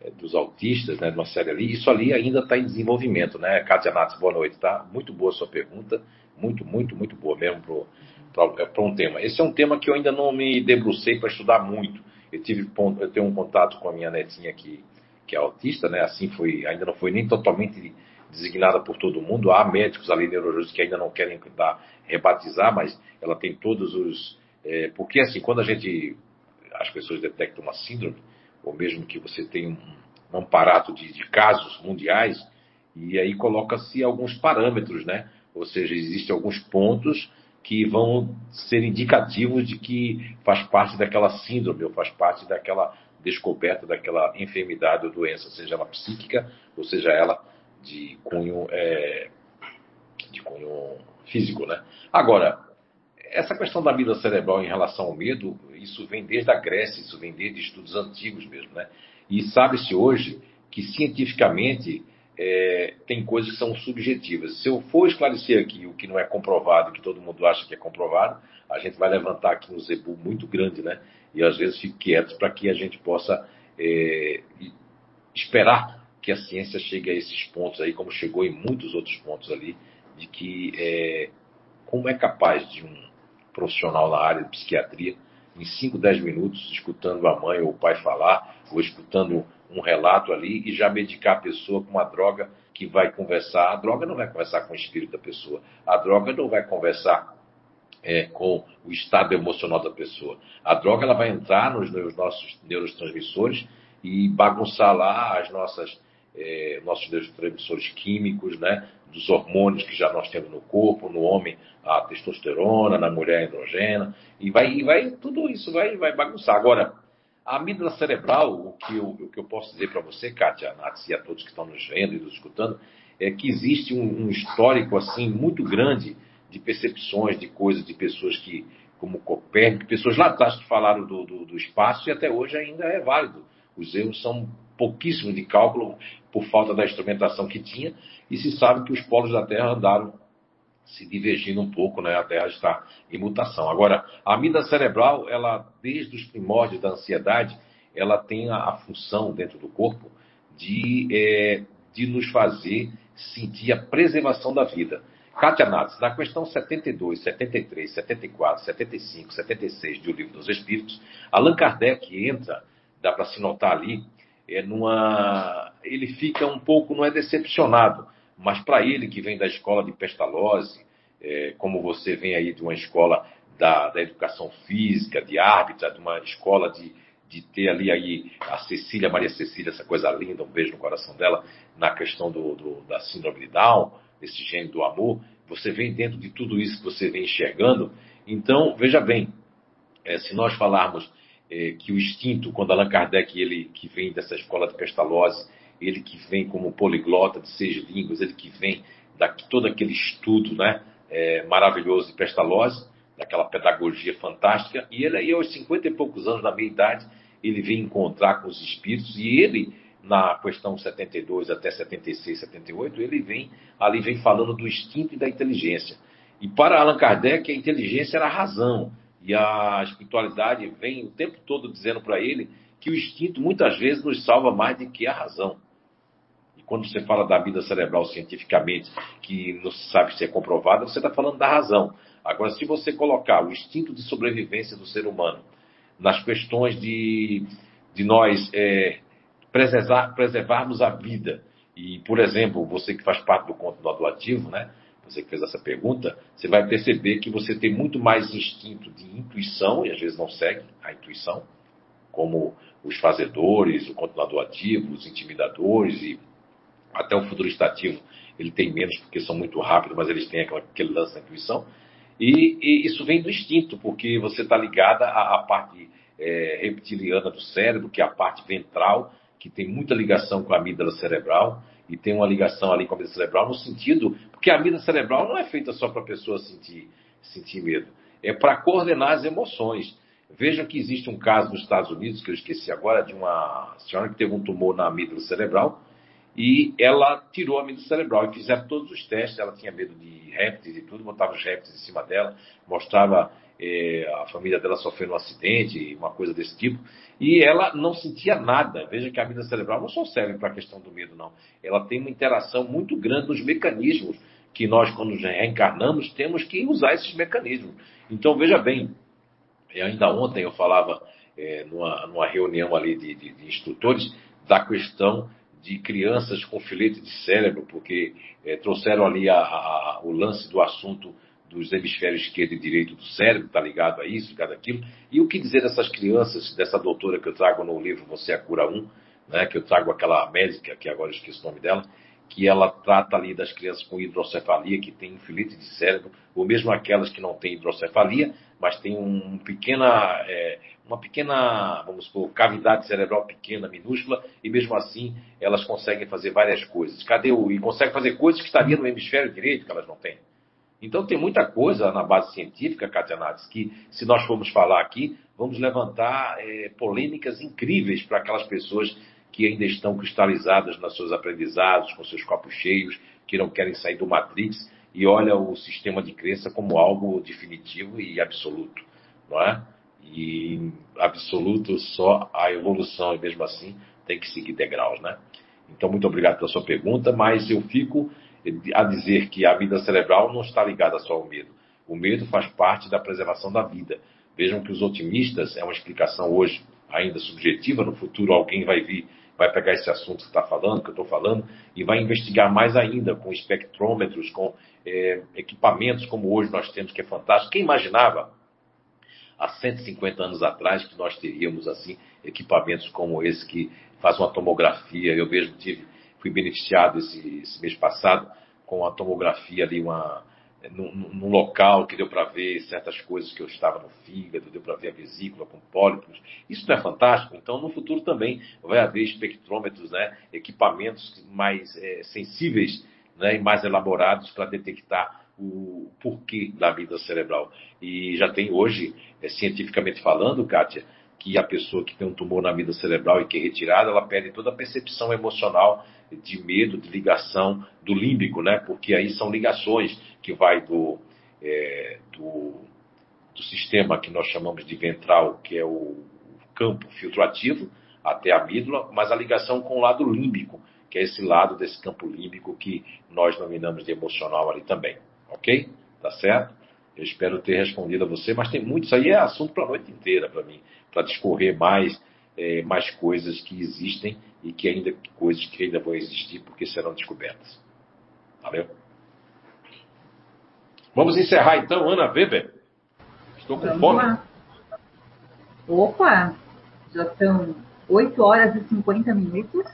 é, dos autistas, né, de uma série ali, isso ali ainda está em desenvolvimento, né? Kátia Nats, boa noite, tá? Muito boa a sua pergunta, muito, muito, muito boa mesmo para um tema. Esse é um tema que eu ainda não me debrucei para estudar muito. Eu tive eu tenho um contato com a minha netinha que, que é autista, né? Assim foi, ainda não foi nem totalmente designada por todo mundo. Há médicos ali neurologistas que ainda não querem dar, rebatizar, mas ela tem todos os. É, porque assim, quando a gente. as pessoas detectam uma síndrome, ou mesmo que você tem um, um de, de casos mundiais, e aí coloca-se alguns parâmetros, né? Ou seja, existem alguns pontos que vão ser indicativos de que faz parte daquela síndrome ou faz parte daquela descoberta daquela enfermidade ou doença, seja ela psíquica ou seja ela de cunho, é, de cunho físico, né? Agora, essa questão da vida cerebral em relação ao medo, isso vem desde a Grécia, isso vem desde estudos antigos mesmo, né? E sabe-se hoje que cientificamente é, tem coisas que são subjetivas. Se eu for esclarecer aqui o que não é comprovado, que todo mundo acha que é comprovado, a gente vai levantar aqui um zebu muito grande, né? E às vezes fico quieto para que a gente possa é, esperar que a ciência chegue a esses pontos aí, como chegou em muitos outros pontos ali, de que é, como é capaz de um profissional na área de psiquiatria, em 5, 10 minutos, escutando a mãe ou o pai falar, ou escutando um relato ali, e já medicar a pessoa com uma droga que vai conversar. A droga não vai conversar com o espírito da pessoa, a droga não vai conversar é, com o estado emocional da pessoa. A droga ela vai entrar nos, nos nossos neurotransmissores e bagunçar lá as nossas é, nossos neurotransmissores químicos, né, dos hormônios que já nós temos no corpo, no homem a testosterona, na mulher a androgena, e vai, e vai tudo isso vai, vai bagunçar. Agora, a amígdala cerebral, o que eu, o que eu posso dizer para você, Kátia, Nath, e a todos que estão nos vendo e nos escutando, é que existe um, um histórico assim muito grande de percepções, de coisas, de pessoas que, como Copérnico, pessoas lá atrás que falaram do, do, do espaço e até hoje ainda é válido. Os erros são pouquíssimo de cálculo por falta da instrumentação que tinha, e se sabe que os polos da Terra andaram se divergindo um pouco, né? A Terra está em mutação. Agora, a amígdala cerebral, ela desde os primórdios da ansiedade, ela tem a, a função dentro do corpo de, é, de nos fazer sentir a preservação da vida. Kátia Natz, na questão 72, 73, 74, 75, 76 do Livro dos Espíritos, Allan Kardec entra, dá para se notar ali, é numa, ele fica um pouco, não é decepcionado, mas para ele que vem da escola de Pestalozzi, é, como você vem aí de uma escola da, da educação física, de árbitra, de uma escola de, de ter ali aí a Cecília, Maria Cecília, essa coisa linda, um beijo no coração dela, na questão do, do, da síndrome de Down, desse gênio do amor, você vem dentro de tudo isso que você vem enxergando. Então, veja bem, é, se nós falarmos é, que o instinto, quando Allan Kardec, ele que vem dessa escola de Pestalozzi, ele que vem como poliglota de seis línguas, ele que vem da todo aquele estudo né, é, maravilhoso de Pestalozzi, daquela pedagogia fantástica, e ele aí aos 50 e poucos anos da meia idade, ele vem encontrar com os espíritos, e ele, na questão 72 até 76, 78, ele vem, ali vem falando do instinto e da inteligência. E para Allan Kardec, a inteligência era a razão, e a espiritualidade vem o tempo todo dizendo para ele que o instinto muitas vezes nos salva mais do que a razão. E quando você fala da vida cerebral cientificamente, que não se sabe se é comprovada, você está falando da razão. Agora, se você colocar o instinto de sobrevivência do ser humano nas questões de, de nós é, preservar, preservarmos a vida, e, por exemplo, você que faz parte do conto do doativo, né? Você que fez essa pergunta, você vai perceber que você tem muito mais instinto de intuição, e às vezes não segue a intuição, como os fazedores, o continuador ativo, os intimidadores e até o futurista ativo, ele tem menos porque são muito rápidos, mas eles têm aquela, aquele lance da intuição. E, e, isso vem do instinto, porque você está ligada à, à, parte é, reptiliana do cérebro, que é a parte ventral, que tem muita ligação com a amígdala cerebral e tem uma ligação ali com a amígdala cerebral no sentido, porque a amígdala cerebral não é feita só para a pessoa sentir, sentir medo, é para coordenar as emoções. Vejam que existe um caso nos Estados Unidos, que eu esqueci agora, de uma senhora que teve um tumor na amígdala cerebral e ela tirou a amígdala cerebral e fizeram todos os testes. Ela tinha medo de répteis e tudo, botava os répteis em cima dela, mostrava eh, a família dela sofrendo um acidente, uma coisa desse tipo, e ela não sentia nada. Veja que a amígdala cerebral não só serve para a questão do medo, não. Ela tem uma interação muito grande nos mecanismos que nós, quando reencarnamos, temos que usar esses mecanismos. Então, veja bem, ainda ontem eu falava é, numa, numa, reunião ali de, de, de, instrutores da questão de crianças com filete de cérebro, porque é, trouxeram ali a, a, o lance do assunto dos hemisférios esquerdo e direito do cérebro, está ligado a isso, ligado àquilo. E o que dizer dessas crianças, dessa doutora que eu trago no livro Você é a Cura 1, né, que eu trago aquela médica, que agora eu esqueço o nome dela, que ela trata ali das crianças com hidrocefalia, que tem filete de cérebro, ou mesmo aquelas que não têm hidrocefalia, mas têm um pequena, é, uma pequena, vamos supor, cavidade cerebral pequena, minúscula, e mesmo assim elas conseguem fazer várias coisas. Cadê o. E conseguem fazer coisas que estariam no hemisfério direito que elas não têm. Então tem muita coisa na base científica, Katia Nades, que se nós formos falar aqui, vamos levantar é, polêmicas incríveis para aquelas pessoas que ainda estão cristalizadas nos seus aprendizados, com seus copos cheios, que não querem sair do Matrix e olha o sistema de crença como algo definitivo e absoluto, não é? E absoluto só a evolução e mesmo assim tem que seguir degraus, né? Então muito obrigado pela sua pergunta, mas eu fico a dizer que a vida cerebral não está ligada só ao medo. O medo faz parte da preservação da vida. Vejam que os otimistas é uma explicação hoje ainda subjetiva, no futuro alguém vai vir vai pegar esse assunto que está falando, que eu estou falando, e vai investigar mais ainda com espectrômetros, com é, equipamentos como hoje nós temos, que é fantástico. Quem imaginava há 150 anos atrás que nós teríamos assim equipamentos como esse que faz uma tomografia? Eu mesmo tive, fui beneficiado esse, esse mês passado com a tomografia ali, uma num, num local que deu para ver certas coisas que eu estava no fígado, deu para ver a vesícula com pólipos. Isso não é fantástico? Então, no futuro também vai haver espectrômetros, né, equipamentos mais é, sensíveis né, e mais elaborados para detectar o porquê da vida cerebral. E já tem hoje, é, cientificamente falando, Kátia, que a pessoa que tem um tumor na vida cerebral e que é retirada, ela perde toda a percepção emocional de medo, de ligação do límbico, né? Porque aí são ligações que vai do, é, do, do, sistema que nós chamamos de ventral, que é o campo filtrativo, até a amígdala, mas a ligação com o lado límbico, que é esse lado desse campo límbico que nós nominamos de emocional ali também. Ok? Tá certo? Eu espero ter respondido a você, mas tem muito, isso aí é assunto para a noite inteira para mim, para discorrer mais, é, mais coisas que existem e que ainda coisas que ainda vão existir porque serão descobertas. Valeu? Vamos encerrar então, Ana Weber. Estou com Vamos fome. Lá. Opa, já são 8 horas e 50 minutos.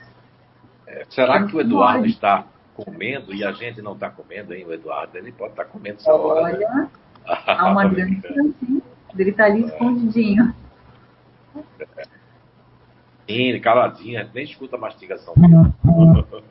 É, será que o Eduardo está comendo e a gente não está comendo, hein? O Eduardo, ele pode estar comendo essa Olha, hora. Olha, há uma grande chance. Ele está ali escondidinho. Caladinha, nem escuta a mastigação.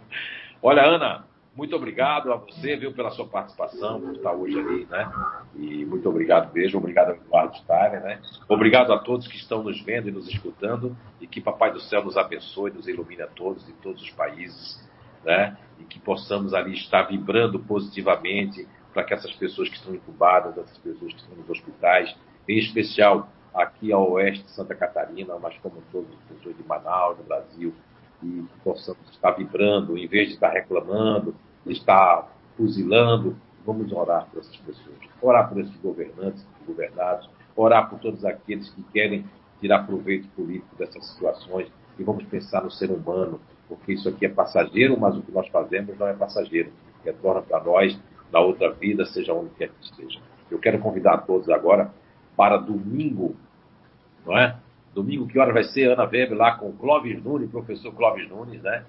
Olha, Ana, muito obrigado a você, viu, pela sua participação, por estar hoje ali, né? E muito obrigado mesmo, obrigado ao Eduardo Steiner, né? Obrigado a todos que estão nos vendo e nos escutando e que Papai do Céu nos abençoe, nos ilumine a todos, de todos os países, né? E que possamos ali estar vibrando positivamente para que essas pessoas que estão incubadas, essas pessoas que estão nos hospitais, em especial aqui ao oeste de Santa Catarina, mas como todas as pessoas de Manaus, do Brasil, e possamos estar vibrando, em vez de estar reclamando, de estar fuzilando, vamos orar por essas pessoas, orar por esses governantes, governados, orar por todos aqueles que querem tirar proveito político dessas situações e vamos pensar no ser humano, porque isso aqui é passageiro, mas o que nós fazemos não é passageiro, retorna para nós na outra vida, seja onde quer que esteja. Eu quero convidar a todos agora para domingo, não é? Domingo, que hora vai ser, Ana Weber, lá com o Clóvis Nunes, professor Clóvis Nunes, né?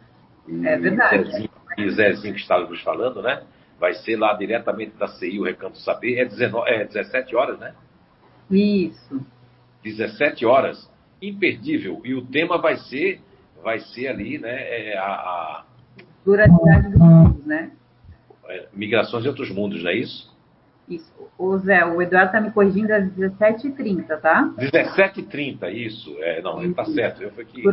E é verdade. Zezinho, e Zezinho que está nos falando, né? Vai ser lá diretamente da CI, o Recanto Saber. É, 19, é 17 horas, né? Isso. 17 horas. imperdível. E o tema vai ser, vai ser ali, né, é, a, a... Durabilidade dos mundos, né? É, migrações de outros mundos, não é isso? Isso. O Zé, o Eduardo está me corrigindo às 17h30, tá? 17h30, isso. É, não, ele está certo. Eu fui aqui.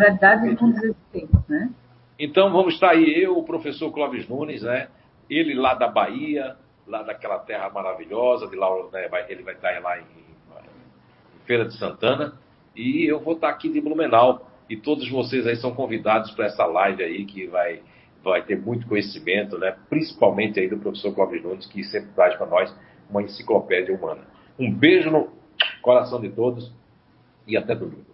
Mundos existentes, né? Então vamos estar aí, eu, o professor Clóvis Nunes, né? Ele lá da Bahia, lá daquela terra maravilhosa, de lá, né, ele vai estar lá em, em Feira de Santana, e eu vou estar aqui de Blumenau. E todos vocês aí são convidados para essa live aí que vai, vai ter muito conhecimento, né? Principalmente aí do professor Clóvis Nunes, que sempre traz para nós uma enciclopédia humana. Um beijo no coração de todos e até domingo.